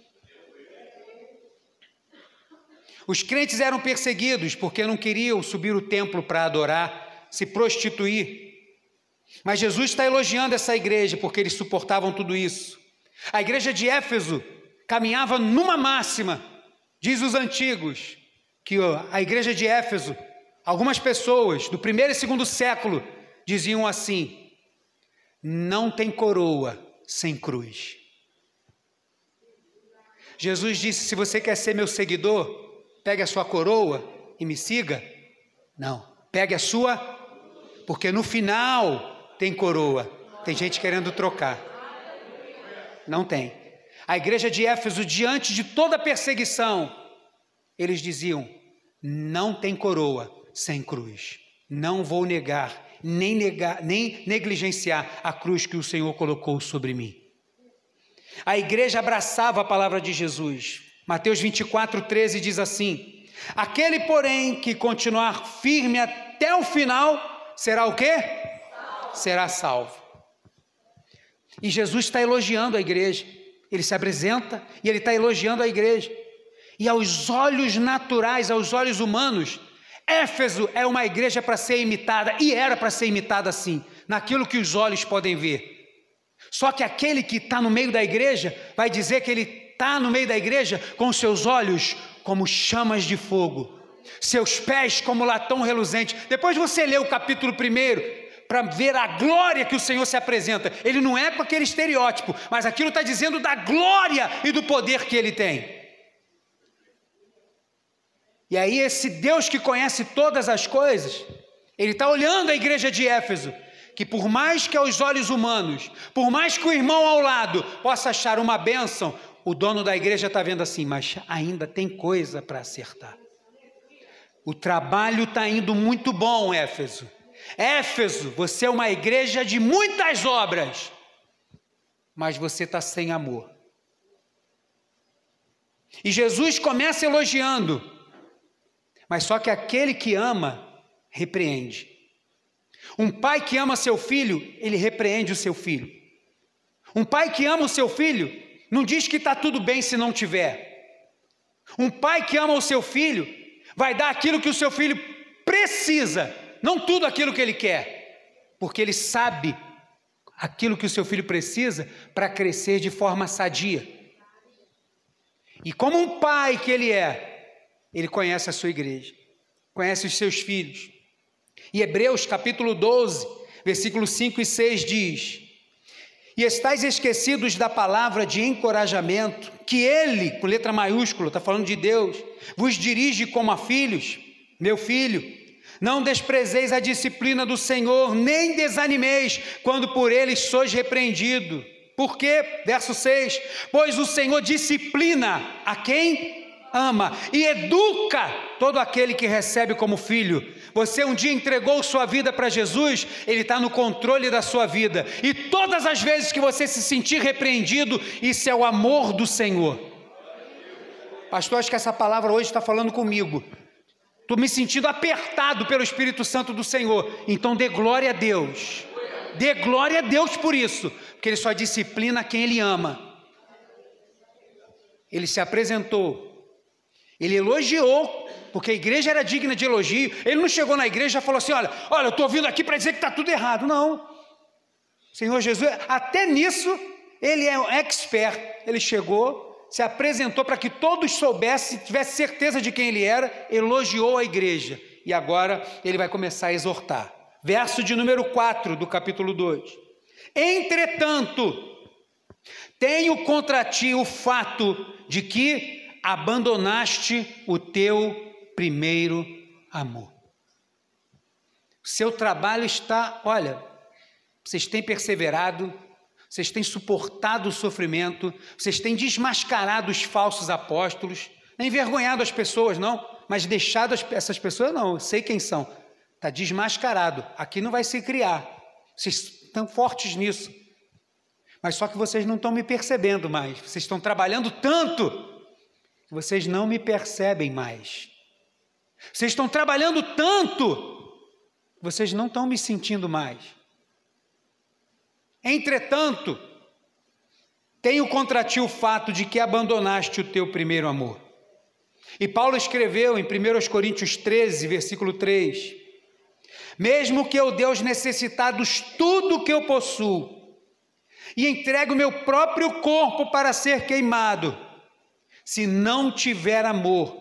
Os crentes eram perseguidos porque não queriam subir o templo para adorar, se prostituir. Mas Jesus está elogiando essa igreja porque eles suportavam tudo isso. A igreja de Éfeso caminhava numa máxima, diz os antigos, que a igreja de Éfeso, algumas pessoas do primeiro e segundo século diziam assim: não tem coroa sem cruz. Jesus disse: se você quer ser meu seguidor, pegue a sua coroa e me siga. Não, pegue a sua, porque no final tem coroa. Tem gente querendo trocar. Não tem. A igreja de Éfeso, diante de toda perseguição, eles diziam: não tem coroa sem cruz. Não vou negar, nem negar, nem negligenciar a cruz que o Senhor colocou sobre mim. A igreja abraçava a palavra de Jesus, Mateus 24, 13 diz assim: Aquele, porém, que continuar firme até o final, será o quê? Será salvo. E Jesus está elogiando a igreja. Ele se apresenta e ele está elogiando a igreja. E aos olhos naturais, aos olhos humanos, Éfeso é uma igreja para ser imitada, e era para ser imitada assim, naquilo que os olhos podem ver. Só que aquele que está no meio da igreja vai dizer que ele está no meio da igreja com seus olhos como chamas de fogo, seus pés como latão reluzente. Depois você lê o capítulo primeiro para ver a glória que o Senhor se apresenta. Ele não é com aquele estereótipo, mas aquilo está dizendo da glória e do poder que ele tem. E aí, esse Deus que conhece todas as coisas, ele está olhando a igreja de Éfeso, que por mais que aos olhos humanos, por mais que o irmão ao lado possa achar uma bênção, o dono da igreja está vendo assim, mas ainda tem coisa para acertar. O trabalho está indo muito bom, Éfeso. Éfeso, você é uma igreja de muitas obras, mas você está sem amor. E Jesus começa elogiando, mas só que aquele que ama, repreende. Um pai que ama seu filho, ele repreende o seu filho. Um pai que ama o seu filho, não diz que está tudo bem se não tiver. Um pai que ama o seu filho vai dar aquilo que o seu filho precisa, não tudo aquilo que ele quer, porque ele sabe aquilo que o seu filho precisa para crescer de forma sadia. E como um pai que ele é, ele conhece a sua igreja, conhece os seus filhos. E Hebreus capítulo 12, versículos 5 e 6 diz: E estáis esquecidos da palavra de encorajamento, que ele, com letra maiúscula, está falando de Deus, vos dirige como a filhos, meu filho, não desprezeis a disciplina do Senhor, nem desanimeis quando por ele sois repreendido. Por quê? Verso 6: Pois o Senhor disciplina a quem ama e educa todo aquele que recebe como filho. Você um dia entregou sua vida para Jesus, Ele está no controle da sua vida, e todas as vezes que você se sentir repreendido, isso é o amor do Senhor. Pastor, acho que essa palavra hoje está falando comigo. Estou me sentindo apertado pelo Espírito Santo do Senhor. Então dê glória a Deus. Dê glória a Deus por isso, porque Ele só disciplina quem Ele ama. Ele se apresentou, ele elogiou, porque a igreja era digna de elogio. Ele não chegou na igreja e falou assim: Olha, olha, eu estou vindo aqui para dizer que está tudo errado. Não. Senhor Jesus, até nisso, ele é um expert. Ele chegou, se apresentou para que todos soubessem, tivessem certeza de quem ele era, elogiou a igreja. E agora ele vai começar a exortar. Verso de número 4 do capítulo 2. Entretanto, tenho contra ti o fato de que abandonaste o teu primeiro amor. Seu trabalho está, olha, vocês têm perseverado, vocês têm suportado o sofrimento, vocês têm desmascarado os falsos apóstolos, nem envergonhado as pessoas, não, mas deixado as, essas pessoas, não, eu sei quem são, está desmascarado, aqui não vai se criar, vocês estão fortes nisso, mas só que vocês não estão me percebendo mais, vocês estão trabalhando tanto vocês não me percebem mais, vocês estão trabalhando tanto, vocês não estão me sentindo mais. Entretanto, tenho contra ti o fato de que abandonaste o teu primeiro amor. E Paulo escreveu em 1 Coríntios 13, versículo 3: Mesmo que eu Deus necessitados tudo que eu possuo, e entregue o meu próprio corpo para ser queimado, se não tiver amor,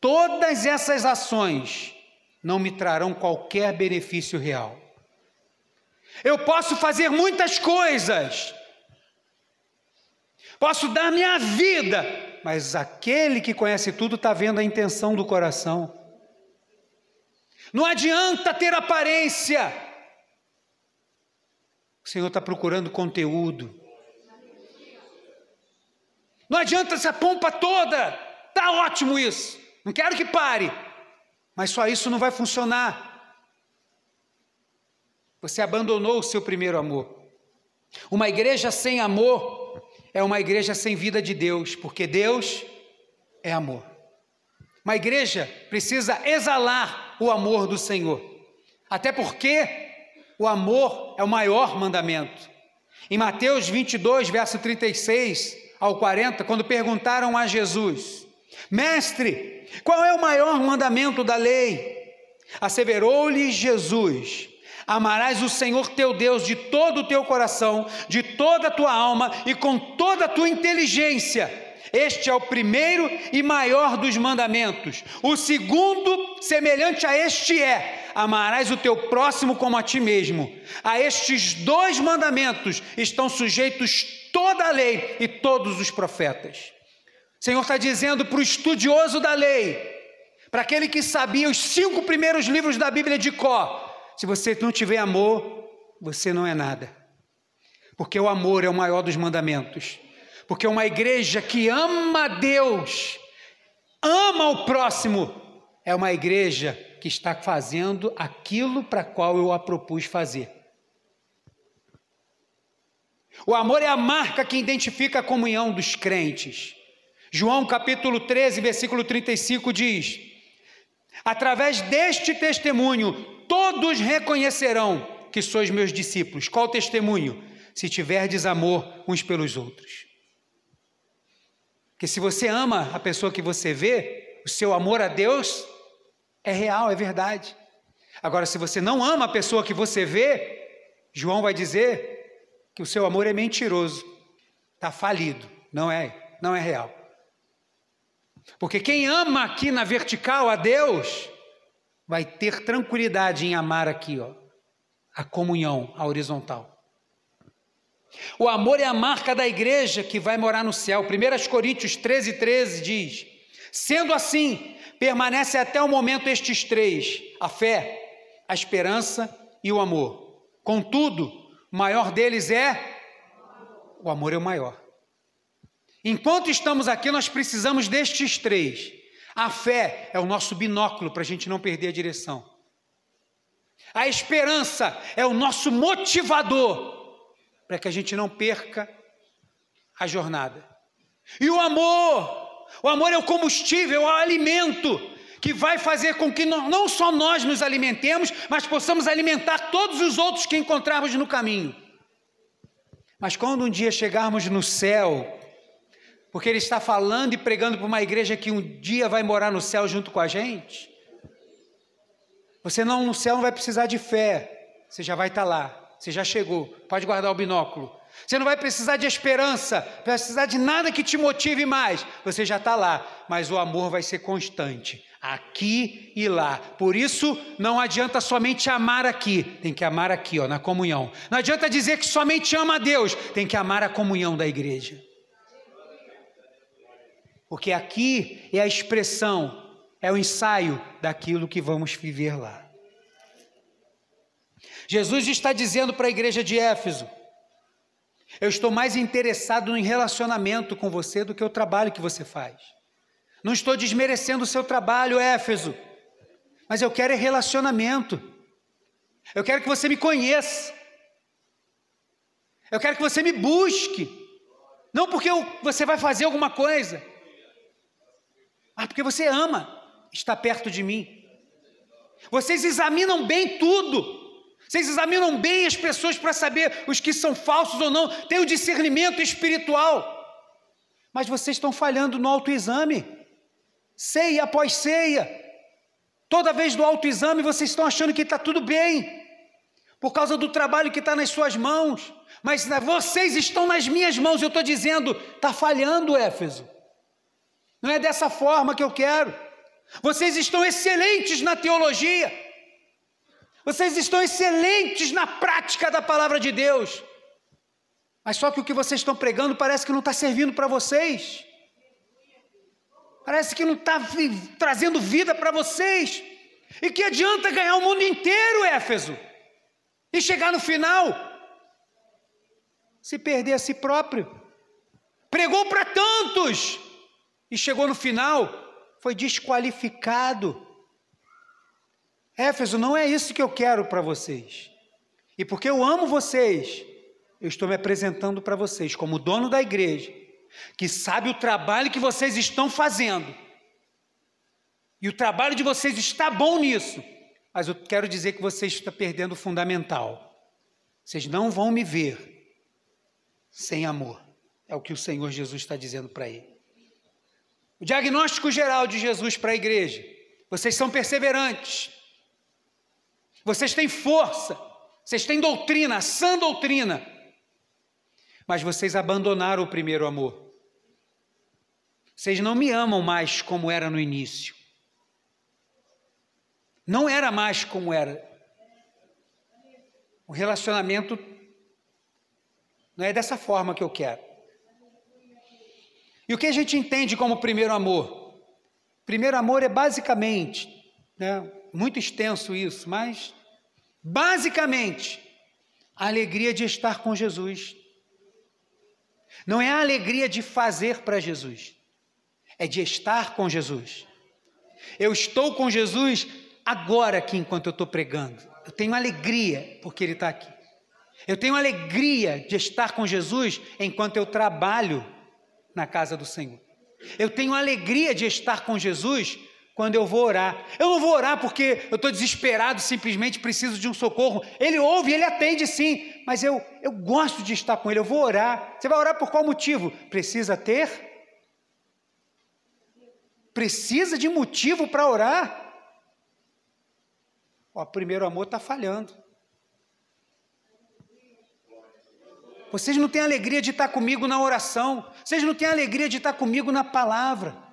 todas essas ações não me trarão qualquer benefício real. Eu posso fazer muitas coisas, posso dar minha vida, mas aquele que conhece tudo está vendo a intenção do coração. Não adianta ter aparência, o Senhor está procurando conteúdo. Não adianta essa pompa toda, tá ótimo isso, não quero que pare, mas só isso não vai funcionar. Você abandonou o seu primeiro amor. Uma igreja sem amor é uma igreja sem vida de Deus, porque Deus é amor. Uma igreja precisa exalar o amor do Senhor, até porque o amor é o maior mandamento. Em Mateus 22, verso 36 ao 40, quando perguntaram a Jesus: Mestre, qual é o maior mandamento da lei? Asseverou-lhe Jesus: Amarás o Senhor teu Deus de todo o teu coração, de toda a tua alma e com toda a tua inteligência. Este é o primeiro e maior dos mandamentos. O segundo, semelhante a este, é: amarás o teu próximo como a ti mesmo. A estes dois mandamentos estão sujeitos toda a lei e todos os profetas. O Senhor está dizendo para o estudioso da lei, para aquele que sabia os cinco primeiros livros da Bíblia de Có, se você não tiver amor, você não é nada. Porque o amor é o maior dos mandamentos. Porque uma igreja que ama Deus, ama o próximo, é uma igreja que está fazendo aquilo para qual eu a propus fazer. O amor é a marca que identifica a comunhão dos crentes. João capítulo 13, versículo 35 diz: Através deste testemunho, todos reconhecerão que sois meus discípulos. Qual testemunho? Se tiverdes amor uns pelos outros. Porque se você ama a pessoa que você vê, o seu amor a Deus é real, é verdade. Agora, se você não ama a pessoa que você vê, João vai dizer que o seu amor é mentiroso, está falido, não é, não é real. Porque quem ama aqui na vertical a Deus, vai ter tranquilidade em amar aqui, ó, a comunhão, a horizontal. O amor é a marca da igreja que vai morar no céu. 1 Coríntios 13, 13 diz: Sendo assim, permanece até o momento estes três: a fé, a esperança e o amor. Contudo, o maior deles é o amor é o maior. Enquanto estamos aqui, nós precisamos destes três. A fé é o nosso binóculo para a gente não perder a direção. A esperança é o nosso motivador para que a gente não perca a jornada. E o amor, o amor é o combustível, é o alimento que vai fazer com que não só nós nos alimentemos, mas possamos alimentar todos os outros que encontrarmos no caminho. Mas quando um dia chegarmos no céu, porque ele está falando e pregando para uma igreja que um dia vai morar no céu junto com a gente, você não no céu não vai precisar de fé, você já vai estar lá. Você já chegou, pode guardar o binóculo. Você não vai precisar de esperança, precisar de nada que te motive mais. Você já está lá, mas o amor vai ser constante, aqui e lá. Por isso, não adianta somente amar aqui, tem que amar aqui, ó, na comunhão. Não adianta dizer que somente ama a Deus, tem que amar a comunhão da igreja. Porque aqui é a expressão, é o ensaio daquilo que vamos viver lá. Jesus está dizendo para a igreja de Éfeso: Eu estou mais interessado em relacionamento com você do que o trabalho que você faz. Não estou desmerecendo o seu trabalho, Éfeso, mas eu quero é relacionamento. Eu quero que você me conheça. Eu quero que você me busque. Não porque você vai fazer alguma coisa, mas porque você ama estar perto de mim. Vocês examinam bem tudo. Vocês examinam bem as pessoas para saber os que são falsos ou não, tem o discernimento espiritual. Mas vocês estão falhando no autoexame, ceia após ceia. Toda vez do autoexame vocês estão achando que está tudo bem, por causa do trabalho que está nas suas mãos. Mas vocês estão nas minhas mãos, eu estou dizendo, está falhando, Éfeso. Não é dessa forma que eu quero. Vocês estão excelentes na teologia vocês estão excelentes na prática da palavra de Deus. Mas só que o que vocês estão pregando parece que não está servindo para vocês. Parece que não está trazendo vida para vocês. E que adianta ganhar o mundo inteiro, Éfeso? E chegar no final, se perder a si próprio. Pregou para tantos e chegou no final, foi desqualificado. Éfeso, não é isso que eu quero para vocês. E porque eu amo vocês, eu estou me apresentando para vocês como dono da igreja, que sabe o trabalho que vocês estão fazendo. E o trabalho de vocês está bom nisso. Mas eu quero dizer que vocês estão perdendo o fundamental. Vocês não vão me ver sem amor. É o que o Senhor Jesus está dizendo para ele. O diagnóstico geral de Jesus para a igreja: vocês são perseverantes, vocês têm força, vocês têm doutrina, sã doutrina, mas vocês abandonaram o primeiro amor. Vocês não me amam mais como era no início. Não era mais como era. O relacionamento não é dessa forma que eu quero. E o que a gente entende como primeiro amor? Primeiro amor é basicamente, né, muito extenso isso, mas basicamente a alegria de estar com Jesus. Não é a alegria de fazer para Jesus, é de estar com Jesus. Eu estou com Jesus agora aqui enquanto eu estou pregando. Eu tenho alegria porque Ele está aqui. Eu tenho alegria de estar com Jesus enquanto eu trabalho na casa do Senhor. Eu tenho alegria de estar com Jesus quando eu vou orar. Eu não vou orar porque eu estou desesperado, simplesmente preciso de um socorro. Ele ouve, ele atende sim, mas eu, eu gosto de estar com ele, eu vou orar. Você vai orar por qual motivo? Precisa ter precisa de motivo para orar. O primeiro amor está falhando. Vocês não têm alegria de estar comigo na oração. Vocês não têm alegria de estar comigo na palavra.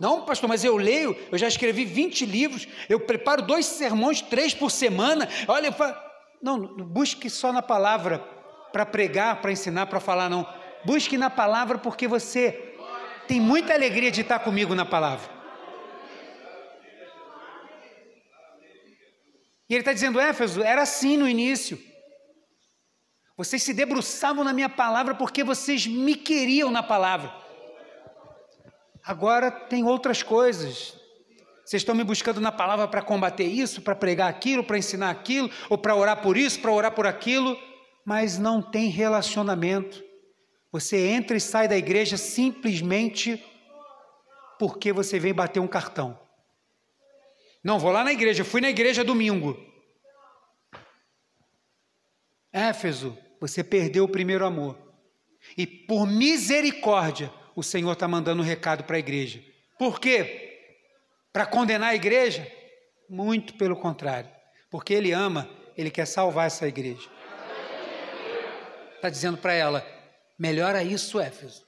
Não, pastor, mas eu leio, eu já escrevi 20 livros, eu preparo dois sermões, três por semana. Olha, eu falo, não, busque só na palavra para pregar, para ensinar, para falar, não. Busque na palavra porque você tem muita alegria de estar comigo na palavra. E ele está dizendo, Éfeso, era assim no início. Vocês se debruçavam na minha palavra porque vocês me queriam na palavra. Agora tem outras coisas. Vocês estão me buscando na palavra para combater isso, para pregar aquilo, para ensinar aquilo, ou para orar por isso, para orar por aquilo, mas não tem relacionamento. Você entra e sai da igreja simplesmente porque você vem bater um cartão. Não, vou lá na igreja, fui na igreja domingo. Éfeso, você perdeu o primeiro amor. E por misericórdia, o Senhor está mandando um recado para a igreja. Por quê? Para condenar a igreja? Muito pelo contrário. Porque Ele ama, Ele quer salvar essa igreja. Está dizendo para ela: melhora isso, Éfeso.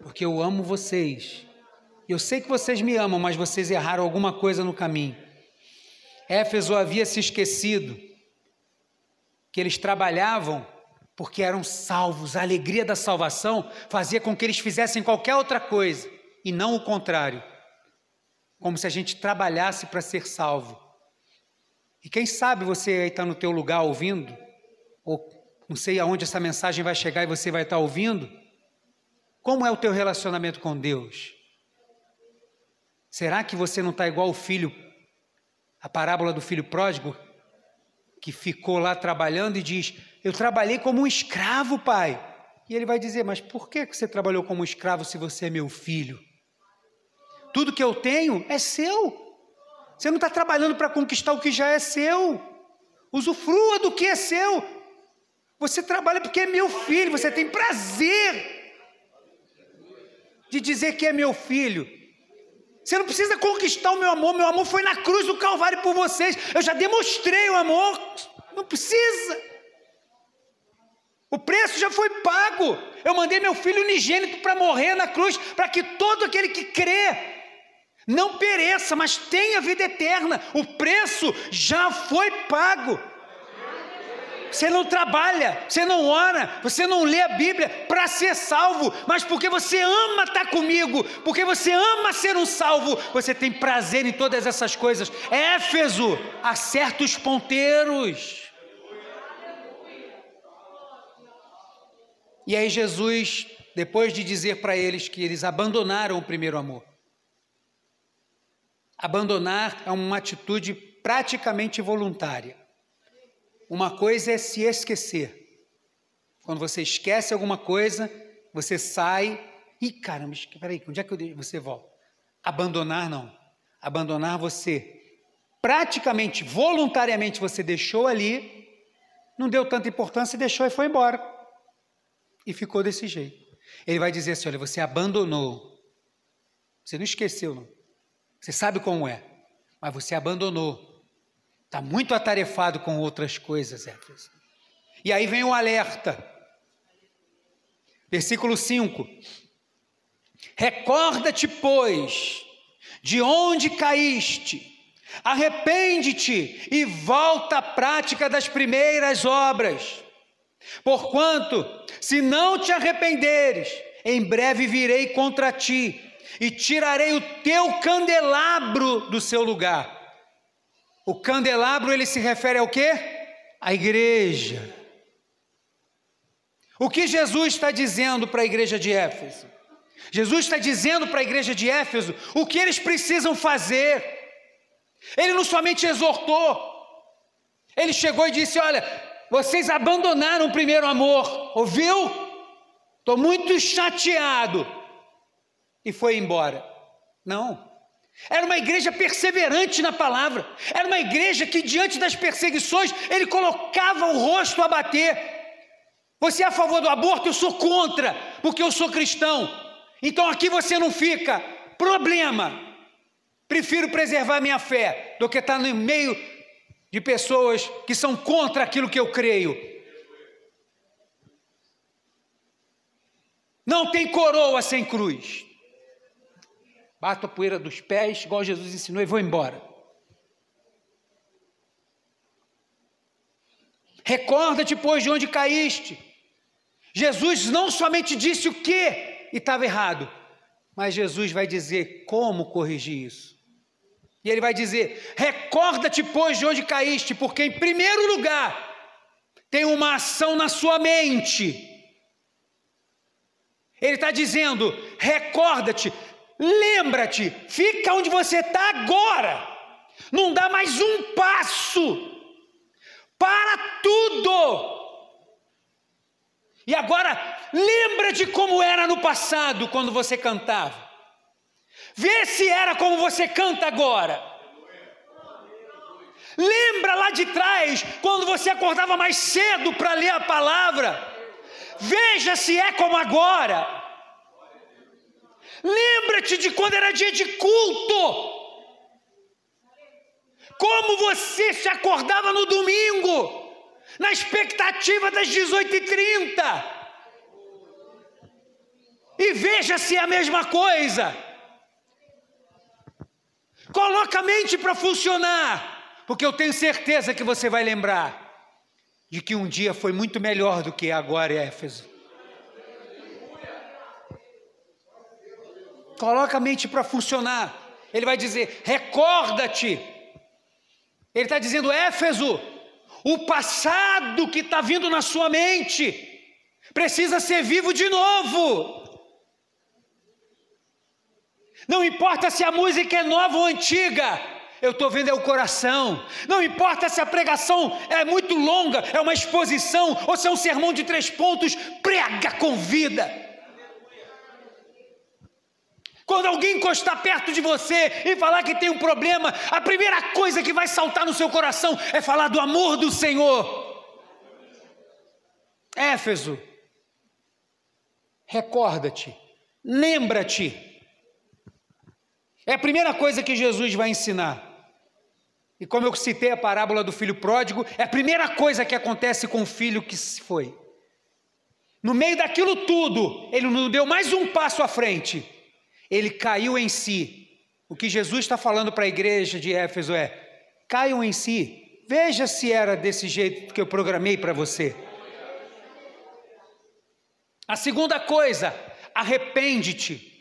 Porque eu amo vocês eu sei que vocês me amam, mas vocês erraram alguma coisa no caminho. Éfeso havia se esquecido que eles trabalhavam porque eram salvos. A alegria da salvação fazia com que eles fizessem qualquer outra coisa e não o contrário. Como se a gente trabalhasse para ser salvo. E quem sabe você aí está no teu lugar ouvindo, ou não sei aonde essa mensagem vai chegar e você vai estar tá ouvindo. Como é o teu relacionamento com Deus? Será que você não está igual o filho, a parábola do filho pródigo, que ficou lá trabalhando e diz: Eu trabalhei como um escravo, pai. E ele vai dizer: Mas por que você trabalhou como escravo se você é meu filho? Tudo que eu tenho é seu. Você não está trabalhando para conquistar o que já é seu. Usufrua do que é seu. Você trabalha porque é meu filho. Você tem prazer de dizer que é meu filho. Você não precisa conquistar o meu amor, meu amor foi na cruz do Calvário por vocês. Eu já demonstrei o amor, não precisa. O preço já foi pago. Eu mandei meu filho unigênito para morrer na cruz, para que todo aquele que crê não pereça, mas tenha vida eterna. O preço já foi pago. Você não trabalha, você não ora, você não lê a Bíblia para ser salvo, mas porque você ama estar comigo, porque você ama ser um salvo, você tem prazer em todas essas coisas. Éfeso, acerta os ponteiros. E aí Jesus, depois de dizer para eles que eles abandonaram o primeiro amor, abandonar é uma atitude praticamente voluntária. Uma coisa é se esquecer. Quando você esquece alguma coisa, você sai e caramba, peraí, onde é que eu você volta? Abandonar não. Abandonar você praticamente, voluntariamente você deixou ali, não deu tanta importância, deixou e foi embora. E ficou desse jeito. Ele vai dizer assim: olha, você abandonou. Você não esqueceu, não. Você sabe como é, mas você abandonou. Está muito atarefado com outras coisas, Éfeso. E aí vem o alerta. Versículo 5: Recorda-te, pois, de onde caíste, arrepende-te e volta à prática das primeiras obras. Porquanto, se não te arrependeres, em breve virei contra ti e tirarei o teu candelabro do seu lugar o candelabro ele se refere ao quê? A igreja. O que Jesus está dizendo para a igreja de Éfeso? Jesus está dizendo para a igreja de Éfeso o que eles precisam fazer. Ele não somente exortou, ele chegou e disse: Olha, vocês abandonaram o primeiro amor, ouviu? Estou muito chateado. E foi embora. Não. Era uma igreja perseverante na palavra. Era uma igreja que, diante das perseguições, ele colocava o rosto a bater. Você é a favor do aborto? Eu sou contra, porque eu sou cristão. Então aqui você não fica, problema. Prefiro preservar minha fé do que estar no meio de pessoas que são contra aquilo que eu creio. Não tem coroa sem cruz. Bato a poeira dos pés, igual Jesus ensinou, e vou embora. Recorda-te, pois, de onde caíste. Jesus não somente disse o que estava errado, mas Jesus vai dizer como corrigir isso. E ele vai dizer: recorda-te, pois, de onde caíste, porque, em primeiro lugar, tem uma ação na sua mente. Ele está dizendo: recorda-te, lembra-te, fica onde você está agora, não dá mais um passo, para tudo. E agora, lembra de como era no passado, quando você cantava. Vê se era como você canta agora. Lembra lá de trás, quando você acordava mais cedo para ler a palavra. Veja se é como agora. Lembra-te de quando era dia de culto. Como você se acordava no domingo, na expectativa das 18h30. E veja se é a mesma coisa. Coloca a mente para funcionar, porque eu tenho certeza que você vai lembrar de que um dia foi muito melhor do que agora em Éfeso. Coloca a mente para funcionar. Ele vai dizer: recorda-te. Ele está dizendo, Éfeso, o passado que está vindo na sua mente precisa ser vivo de novo. Não importa se a música é nova ou antiga, eu estou vendo é o coração. Não importa se a pregação é muito longa, é uma exposição, ou se é um sermão de três pontos, prega com vida. Quando alguém encostar perto de você e falar que tem um problema, a primeira coisa que vai saltar no seu coração é falar do amor do Senhor. Éfeso, recorda-te, lembra-te é a primeira coisa que Jesus vai ensinar. E como eu citei a parábola do filho pródigo, é a primeira coisa que acontece com o filho que se foi. No meio daquilo tudo, ele não deu mais um passo à frente, ele caiu em si. O que Jesus está falando para a igreja de Éfeso é: caiam em si, veja se era desse jeito que eu programei para você. A segunda coisa, arrepende-te.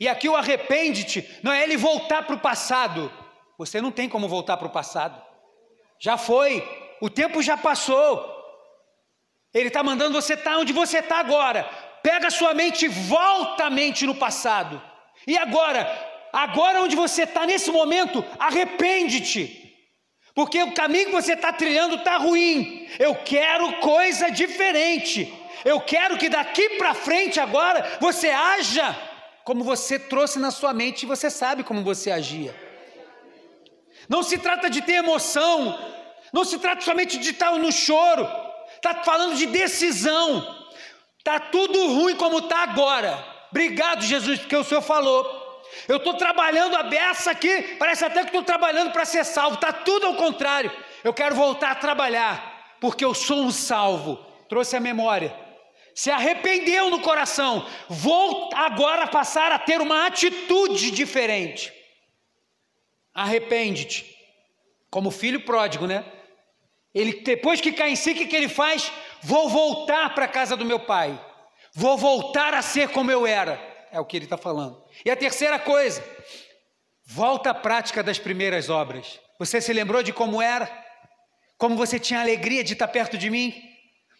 E aqui o arrepende-te não é ele voltar para o passado. Você não tem como voltar para o passado. Já foi, o tempo já passou. Ele está mandando você estar tá onde você está agora. Pega a sua mente e volta a mente no passado. E agora, agora onde você está nesse momento, arrepende-te. Porque o caminho que você está trilhando está ruim. Eu quero coisa diferente. Eu quero que daqui para frente agora você haja como você trouxe na sua mente, você sabe como você agia. Não se trata de ter emoção, não se trata somente de estar no choro, está falando de decisão. Está tudo ruim como está agora. Obrigado, Jesus, porque o Senhor falou. Eu estou trabalhando a beça aqui, parece até que estou trabalhando para ser salvo. Está tudo ao contrário. Eu quero voltar a trabalhar, porque eu sou um salvo. Trouxe a memória se arrependeu no coração, vou agora passar a ter uma atitude diferente. Arrepende-te, como filho pródigo, né? Ele depois que cai em si, o que, que ele faz? Vou voltar para a casa do meu pai, vou voltar a ser como eu era, é o que ele está falando. E a terceira coisa, volta à prática das primeiras obras. Você se lembrou de como era? Como você tinha alegria de estar perto de mim?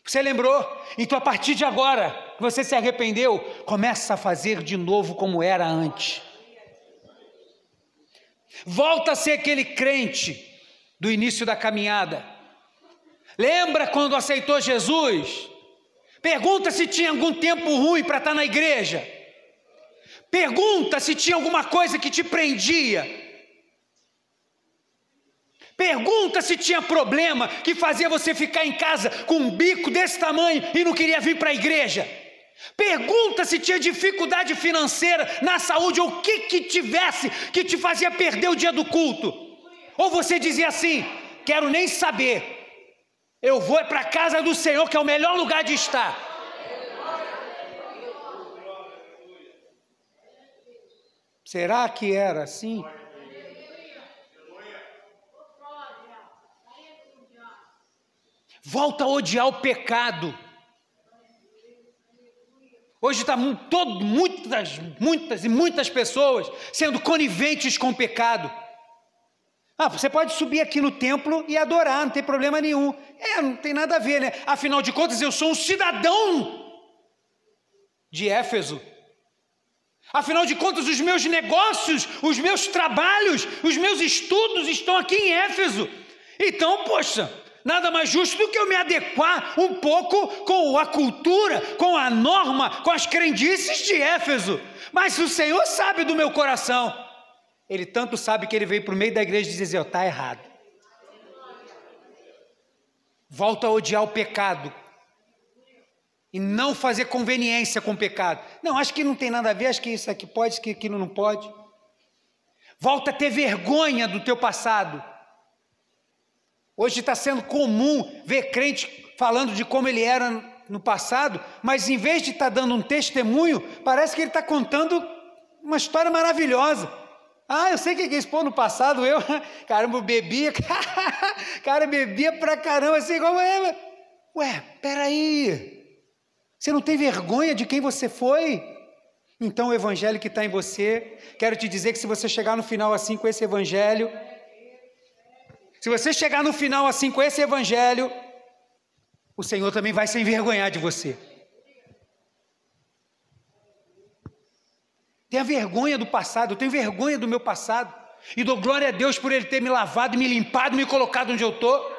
Você lembrou? Então, a partir de agora, que você se arrependeu, começa a fazer de novo como era antes. Volta a ser aquele crente do início da caminhada. Lembra quando aceitou Jesus? Pergunta se tinha algum tempo ruim para estar na igreja. Pergunta se tinha alguma coisa que te prendia. Pergunta se tinha problema que fazia você ficar em casa com um bico desse tamanho e não queria vir para a igreja. Pergunta se tinha dificuldade financeira na saúde ou o que que tivesse que te fazia perder o dia do culto. Ou você dizia assim: quero nem saber. Eu vou para a casa do Senhor, que é o melhor lugar de estar. Será que era assim? Volta a odiar o pecado. Hoje está muitas, muitas e muitas pessoas sendo coniventes com o pecado. Ah, você pode subir aqui no templo e adorar, não tem problema nenhum. É, não tem nada a ver, né? Afinal de contas, eu sou um cidadão de Éfeso. Afinal de contas, os meus negócios, os meus trabalhos, os meus estudos estão aqui em Éfeso. Então, poxa, nada mais justo do que eu me adequar um pouco com a cultura, com a norma, com as crendices de Éfeso. Mas o Senhor sabe do meu coração. Ele tanto sabe que ele veio para o meio da igreja e dizer: está errado. Volta a odiar o pecado. E não fazer conveniência com o pecado. Não, acho que não tem nada a ver, acho que isso aqui pode, que aquilo não pode. Volta a ter vergonha do teu passado. Hoje está sendo comum ver crente falando de como ele era no passado, mas em vez de estar tá dando um testemunho, parece que ele está contando uma história maravilhosa. Ah, eu sei o que é isso. Pô, no passado eu, <laughs> caramba, bebia, <laughs> cara, bebia pra caramba, assim, como é? Ué, peraí. Você não tem vergonha de quem você foi? Então o evangelho que está em você, quero te dizer que se você chegar no final assim com esse evangelho, se você chegar no final assim com esse evangelho, o Senhor também vai se envergonhar de você. Tenha vergonha do passado, eu tenho vergonha do meu passado. E dou glória a Deus por Ele ter me lavado, me limpado, me colocado onde eu estou.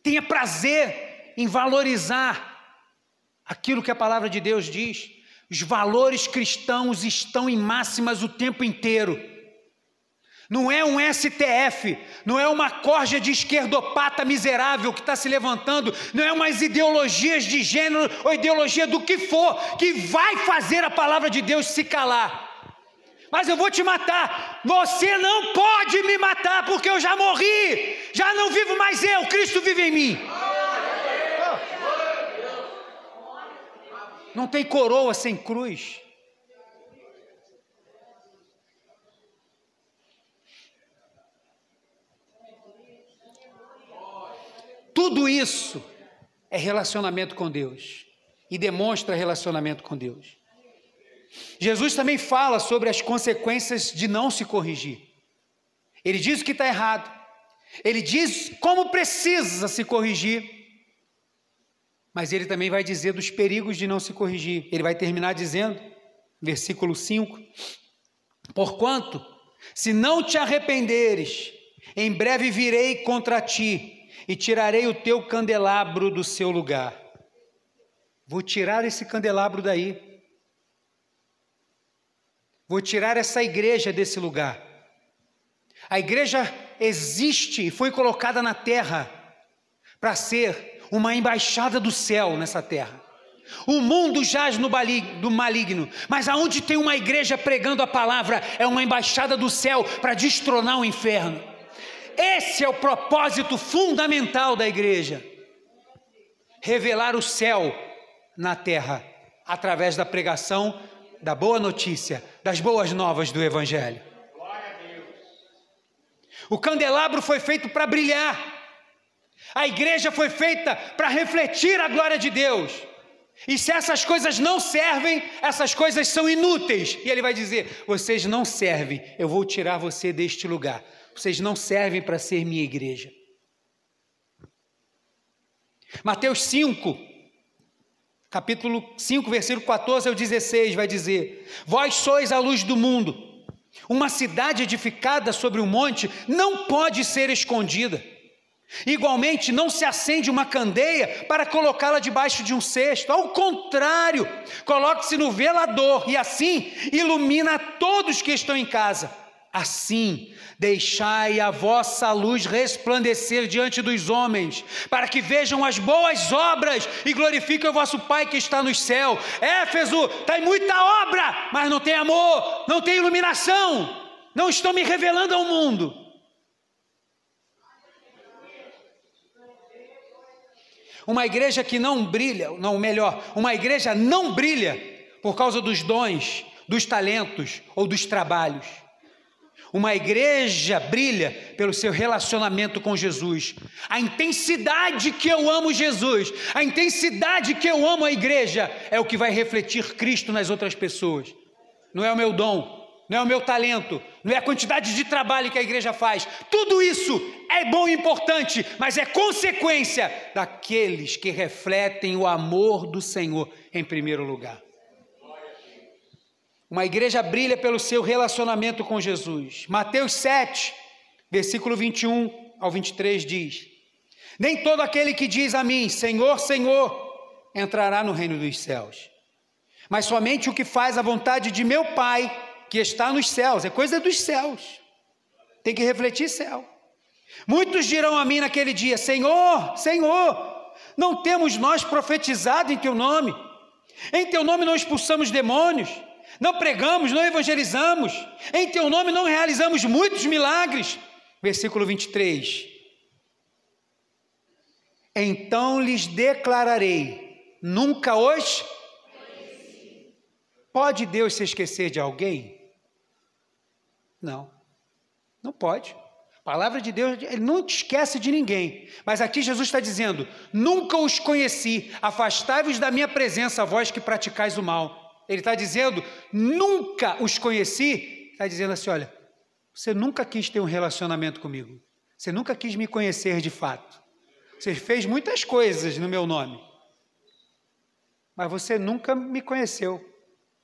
Tenha prazer em valorizar aquilo que a palavra de Deus diz. Os valores cristãos estão em máximas o tempo inteiro não é um STF, não é uma corja de esquerdopata miserável que está se levantando, não é umas ideologias de gênero ou ideologia do que for, que vai fazer a palavra de Deus se calar. Mas eu vou te matar, você não pode me matar, porque eu já morri, já não vivo mais eu, Cristo vive em mim. Não tem coroa sem cruz. Tudo isso é relacionamento com Deus e demonstra relacionamento com Deus. Jesus também fala sobre as consequências de não se corrigir. Ele diz o que está errado, ele diz como precisa se corrigir, mas ele também vai dizer dos perigos de não se corrigir. Ele vai terminar dizendo, versículo 5: Porquanto, se não te arrependeres, em breve virei contra ti e tirarei o teu candelabro do seu lugar. Vou tirar esse candelabro daí. Vou tirar essa igreja desse lugar. A igreja existe e foi colocada na terra para ser uma embaixada do céu nessa terra. O mundo jaz no do maligno, mas aonde tem uma igreja pregando a palavra, é uma embaixada do céu para destronar o inferno. Esse é o propósito fundamental da igreja: revelar o céu na terra através da pregação da boa notícia, das boas novas do Evangelho. O candelabro foi feito para brilhar, a igreja foi feita para refletir a glória de Deus. E se essas coisas não servem, essas coisas são inúteis. E ele vai dizer: vocês não servem, eu vou tirar você deste lugar vocês não servem para ser minha igreja. Mateus 5, capítulo 5, versículo 14 ao 16, vai dizer: Vós sois a luz do mundo. Uma cidade edificada sobre um monte não pode ser escondida. Igualmente, não se acende uma candeia para colocá-la debaixo de um cesto. Ao contrário, coloque-se no velador e assim ilumina todos que estão em casa. Assim, deixai a vossa luz resplandecer diante dos homens, para que vejam as boas obras e glorifiquem o vosso Pai que está no céu. Éfeso, tem muita obra, mas não tem amor, não tem iluminação, não estão me revelando ao mundo. Uma igreja que não brilha, não melhor, uma igreja não brilha por causa dos dons, dos talentos ou dos trabalhos. Uma igreja brilha pelo seu relacionamento com Jesus. A intensidade que eu amo Jesus, a intensidade que eu amo a igreja, é o que vai refletir Cristo nas outras pessoas. Não é o meu dom, não é o meu talento, não é a quantidade de trabalho que a igreja faz. Tudo isso é bom e importante, mas é consequência daqueles que refletem o amor do Senhor em primeiro lugar. Uma igreja brilha pelo seu relacionamento com Jesus. Mateus 7, versículo 21 ao 23 diz: Nem todo aquele que diz a mim, Senhor, Senhor, entrará no reino dos céus, mas somente o que faz a vontade de meu Pai que está nos céus, é coisa dos céus, tem que refletir céu. Muitos dirão a mim naquele dia: Senhor, Senhor, não temos nós profetizado em Teu nome, em Teu nome não expulsamos demônios não pregamos, não evangelizamos, em teu nome não realizamos muitos milagres. Versículo 23. Então lhes declararei: nunca os. Pode Deus se esquecer de alguém? Não, não pode. A palavra de Deus, ele não te esquece de ninguém. Mas aqui Jesus está dizendo: nunca os conheci, afastai-vos da minha presença, vós que praticais o mal. Ele está dizendo, nunca os conheci. Está dizendo assim: olha, você nunca quis ter um relacionamento comigo. Você nunca quis me conhecer de fato. Você fez muitas coisas no meu nome. Mas você nunca me conheceu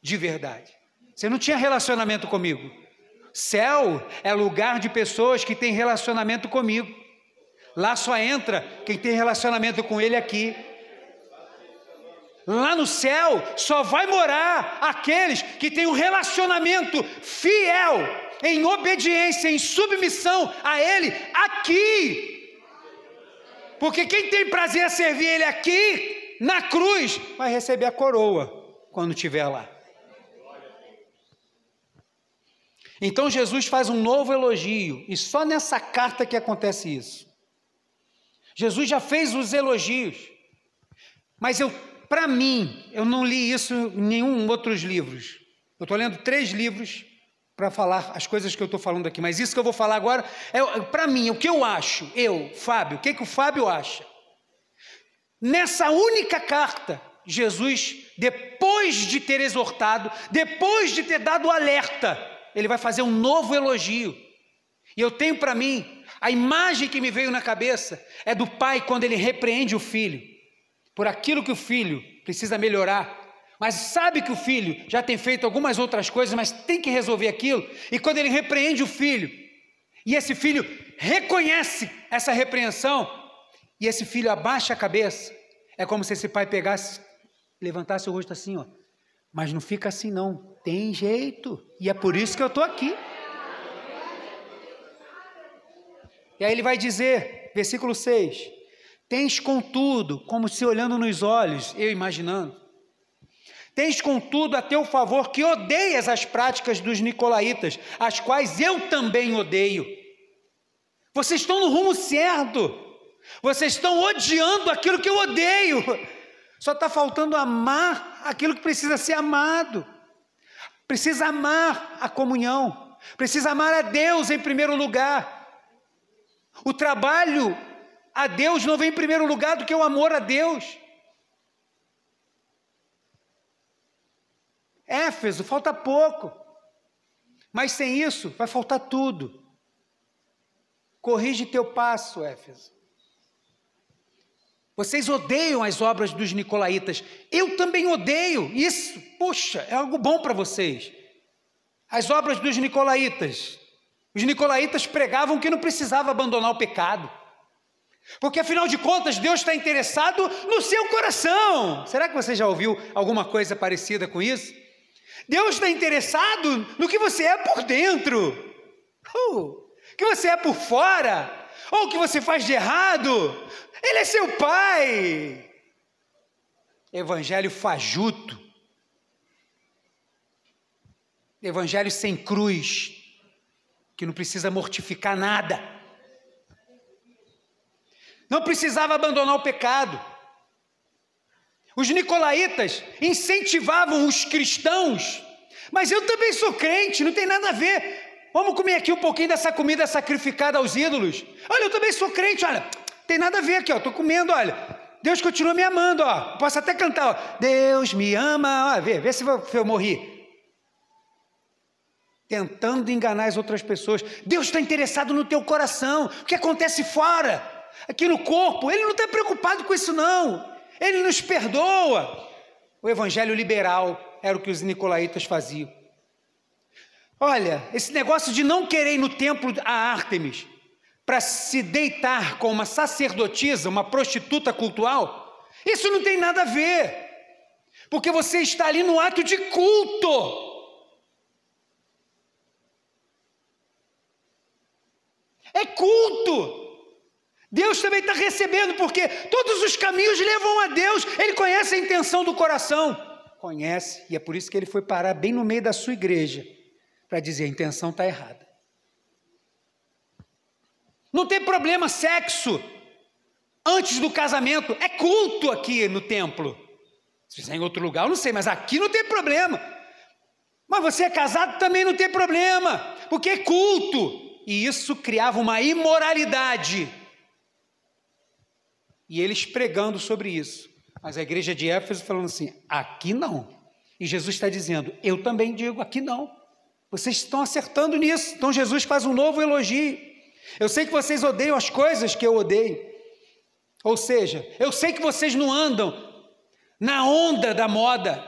de verdade. Você não tinha relacionamento comigo. Céu é lugar de pessoas que têm relacionamento comigo. Lá só entra quem tem relacionamento com ele aqui. Lá no céu só vai morar aqueles que têm um relacionamento fiel, em obediência, em submissão a Ele aqui. Porque quem tem prazer a servir Ele aqui, na cruz, vai receber a coroa quando estiver lá. Então Jesus faz um novo elogio, e só nessa carta que acontece isso. Jesus já fez os elogios, mas eu para mim, eu não li isso em nenhum outros livros. Eu estou lendo três livros para falar as coisas que eu estou falando aqui, mas isso que eu vou falar agora é para mim, o que eu acho, eu, Fábio, o que, que o Fábio acha? Nessa única carta, Jesus, depois de ter exortado, depois de ter dado alerta, ele vai fazer um novo elogio. E eu tenho para mim, a imagem que me veio na cabeça é do pai quando ele repreende o filho por aquilo que o filho precisa melhorar, mas sabe que o filho já tem feito algumas outras coisas, mas tem que resolver aquilo, e quando ele repreende o filho, e esse filho reconhece essa repreensão, e esse filho abaixa a cabeça, é como se esse pai pegasse, levantasse o rosto assim, ó. Mas não fica assim não, tem jeito, e é por isso que eu estou aqui. E aí ele vai dizer, versículo 6: Tens, contudo, como se olhando nos olhos, eu imaginando, tens, contudo, a teu favor que odeias as práticas dos nicolaítas, as quais eu também odeio. Vocês estão no rumo certo, vocês estão odiando aquilo que eu odeio, só está faltando amar aquilo que precisa ser amado, precisa amar a comunhão, precisa amar a Deus em primeiro lugar. O trabalho a Deus não vem em primeiro lugar do que o amor a Deus. Éfeso, falta pouco. Mas sem isso, vai faltar tudo. Corrige teu passo, Éfeso. Vocês odeiam as obras dos nicolaítas. Eu também odeio. Isso, puxa, é algo bom para vocês. As obras dos nicolaítas. Os nicolaítas pregavam que não precisava abandonar o pecado. Porque afinal de contas, Deus está interessado no seu coração. Será que você já ouviu alguma coisa parecida com isso? Deus está interessado no que você é por dentro. Uh, que você é por fora, ou o que você faz de errado. Ele é seu pai. Evangelho fajuto. Evangelho sem cruz, que não precisa mortificar nada. Não precisava abandonar o pecado. Os nicolaítas incentivavam os cristãos, mas eu também sou crente, não tem nada a ver. Vamos comer aqui um pouquinho dessa comida sacrificada aos ídolos. Olha, eu também sou crente, olha, tem nada a ver aqui, ó, tô comendo, olha. Deus continua me amando, ó. Posso até cantar, ó. Deus me ama, ó, vê, vê se eu, se eu morri. Tentando enganar as outras pessoas. Deus está interessado no teu coração. O que acontece fora, aqui no corpo, Ele não está preocupado com isso, não. Ele nos perdoa. O evangelho liberal era o que os nicolaítas faziam. Olha, esse negócio de não querer ir no templo a Ártemis para se deitar com uma sacerdotisa, uma prostituta cultural, isso não tem nada a ver. Porque você está ali no ato de culto. É culto. Deus também está recebendo, porque todos os caminhos levam a Deus, Ele conhece a intenção do coração. Conhece, e é por isso que ele foi parar bem no meio da sua igreja, para dizer: a intenção está errada. Não tem problema sexo antes do casamento, é culto aqui no templo. Se fizer em outro lugar, eu não sei, mas aqui não tem problema. Mas você é casado também não tem problema, porque é culto. E isso criava uma imoralidade e eles pregando sobre isso. Mas a igreja de Éfeso falando assim: aqui não. E Jesus está dizendo: eu também digo, aqui não. Vocês estão acertando nisso. Então Jesus faz um novo elogio. Eu sei que vocês odeiam as coisas que eu odeio. Ou seja, eu sei que vocês não andam na onda da moda,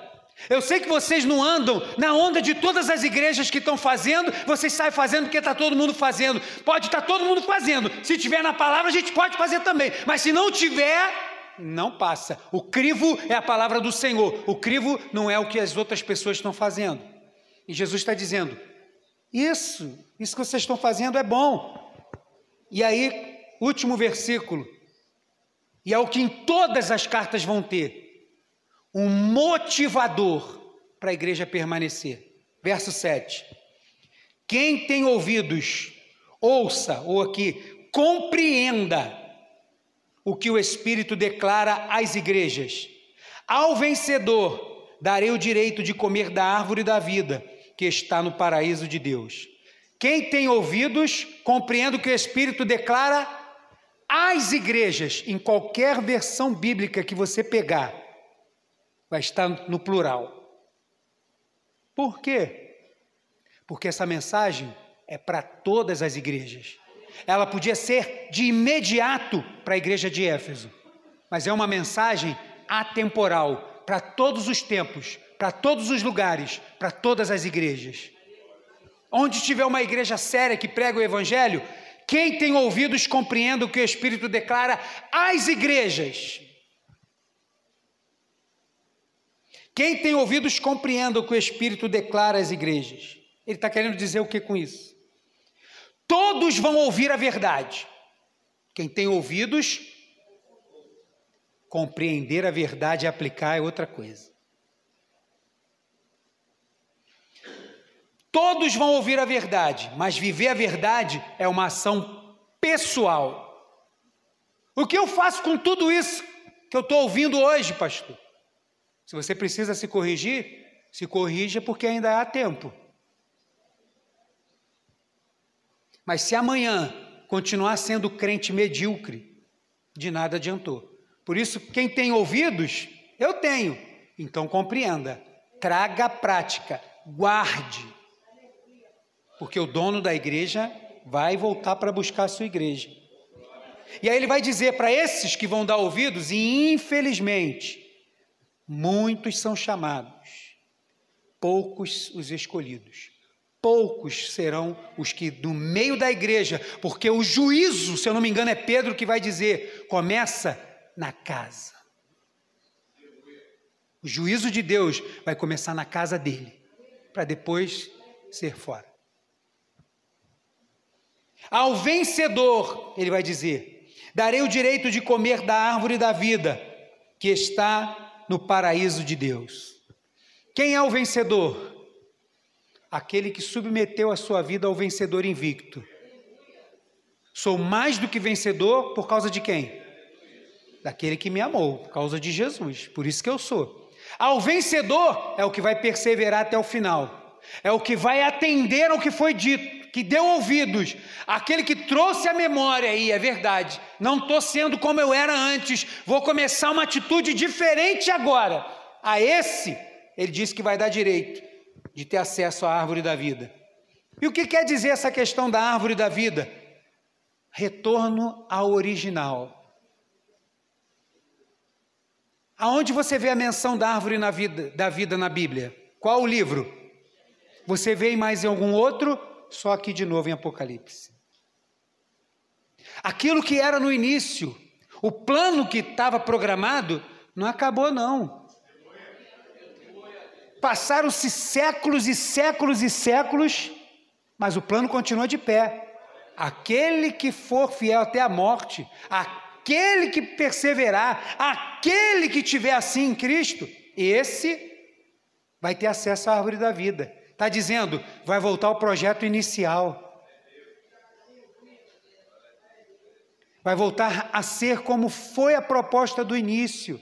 eu sei que vocês não andam na onda de todas as igrejas que estão fazendo, vocês saem fazendo porque está todo mundo fazendo. Pode estar tá todo mundo fazendo. Se tiver na palavra, a gente pode fazer também. Mas se não tiver, não passa. O crivo é a palavra do Senhor. O crivo não é o que as outras pessoas estão fazendo. E Jesus está dizendo: Isso, isso que vocês estão fazendo é bom. E aí, último versículo. E é o que em todas as cartas vão ter um motivador para a igreja permanecer. Verso 7. Quem tem ouvidos, ouça, ou aqui, compreenda o que o Espírito declara às igrejas. Ao vencedor, darei o direito de comer da árvore da vida, que está no paraíso de Deus. Quem tem ouvidos, compreenda o que o Espírito declara às igrejas, em qualquer versão bíblica que você pegar vai estar no plural. Por quê? Porque essa mensagem é para todas as igrejas. Ela podia ser de imediato para a igreja de Éfeso, mas é uma mensagem atemporal para todos os tempos, para todos os lugares, para todas as igrejas. Onde tiver uma igreja séria que prega o evangelho, quem tem ouvidos compreenda o que o Espírito declara às igrejas. Quem tem ouvidos compreenda o que o Espírito declara às igrejas. Ele está querendo dizer o que com isso? Todos vão ouvir a verdade. Quem tem ouvidos, compreender a verdade e aplicar é outra coisa. Todos vão ouvir a verdade, mas viver a verdade é uma ação pessoal. O que eu faço com tudo isso que eu estou ouvindo hoje, pastor? Se você precisa se corrigir, se corrija porque ainda há tempo. Mas se amanhã continuar sendo crente medíocre, de nada adiantou. Por isso, quem tem ouvidos, eu tenho. Então compreenda, traga a prática, guarde. Porque o dono da igreja vai voltar para buscar a sua igreja. E aí ele vai dizer para esses que vão dar ouvidos, e infelizmente, Muitos são chamados, poucos os escolhidos. Poucos serão os que, no meio da igreja, porque o juízo, se eu não me engano, é Pedro que vai dizer, começa na casa. O juízo de Deus vai começar na casa dele, para depois ser fora. Ao vencedor, ele vai dizer: darei o direito de comer da árvore da vida que está no paraíso de Deus. Quem é o vencedor? Aquele que submeteu a sua vida ao vencedor invicto. Sou mais do que vencedor por causa de quem? Daquele que me amou, por causa de Jesus. Por isso que eu sou. Ao vencedor é o que vai perseverar até o final. É o que vai atender ao que foi dito, que deu ouvidos. Aquele que trouxe a memória aí, é verdade. Não estou sendo como eu era antes. Vou começar uma atitude diferente agora. A esse, ele disse que vai dar direito de ter acesso à árvore da vida. E o que quer dizer essa questão da árvore da vida? Retorno ao original. Aonde você vê a menção da árvore na vida, da vida na Bíblia? Qual o livro? Você vê mais em algum outro? Só aqui de novo em Apocalipse. Aquilo que era no início, o plano que estava programado, não acabou, não. Passaram-se séculos e séculos e séculos, mas o plano continua de pé. Aquele que for fiel até a morte, aquele que perseverar, aquele que tiver assim em Cristo, esse vai ter acesso à árvore da vida. Está dizendo, vai voltar ao projeto inicial. Vai voltar a ser como foi a proposta do início.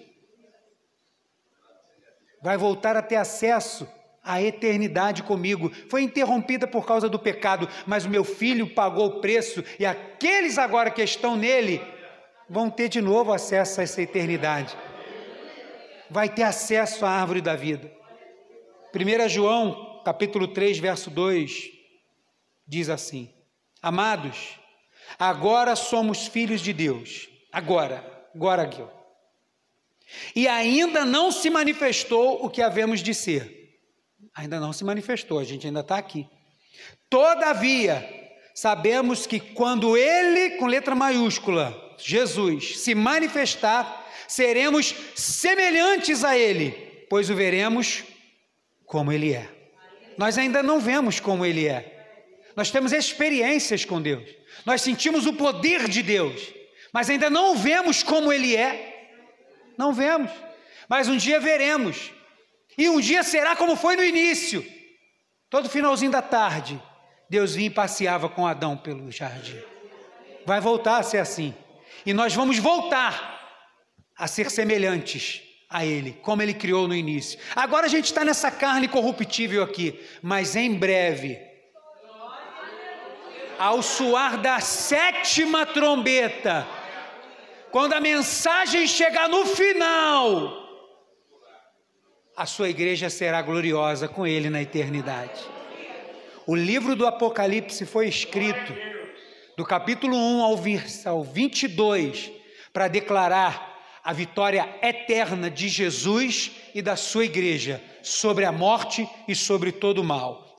Vai voltar a ter acesso a eternidade comigo. Foi interrompida por causa do pecado, mas o meu filho pagou o preço e aqueles agora que estão nele vão ter de novo acesso a essa eternidade. Vai ter acesso à árvore da vida. 1 João, capítulo 3, verso 2, diz assim: Amados, agora somos filhos de Deus. Agora, agora aqui. E ainda não se manifestou o que havemos de ser ainda não se manifestou, a gente ainda está aqui. Todavia, sabemos que quando Ele, com letra maiúscula, Jesus, se manifestar, seremos semelhantes a Ele, pois o veremos como Ele é. Nós ainda não vemos como Ele é. Nós temos experiências com Deus. Nós sentimos o poder de Deus, mas ainda não vemos como Ele é. Não vemos. Mas um dia veremos. E um dia será como foi no início. Todo finalzinho da tarde, Deus vinha e passeava com Adão pelo jardim. Vai voltar a ser assim. E nós vamos voltar a ser semelhantes a Ele, como Ele criou no início. Agora a gente está nessa carne corruptível aqui, mas em breve, ao soar da sétima trombeta, quando a mensagem chegar no final, a sua igreja será gloriosa com ele na eternidade. O livro do Apocalipse foi escrito do capítulo 1 ao 22 para declarar a vitória eterna de Jesus e da sua igreja sobre a morte e sobre todo o mal.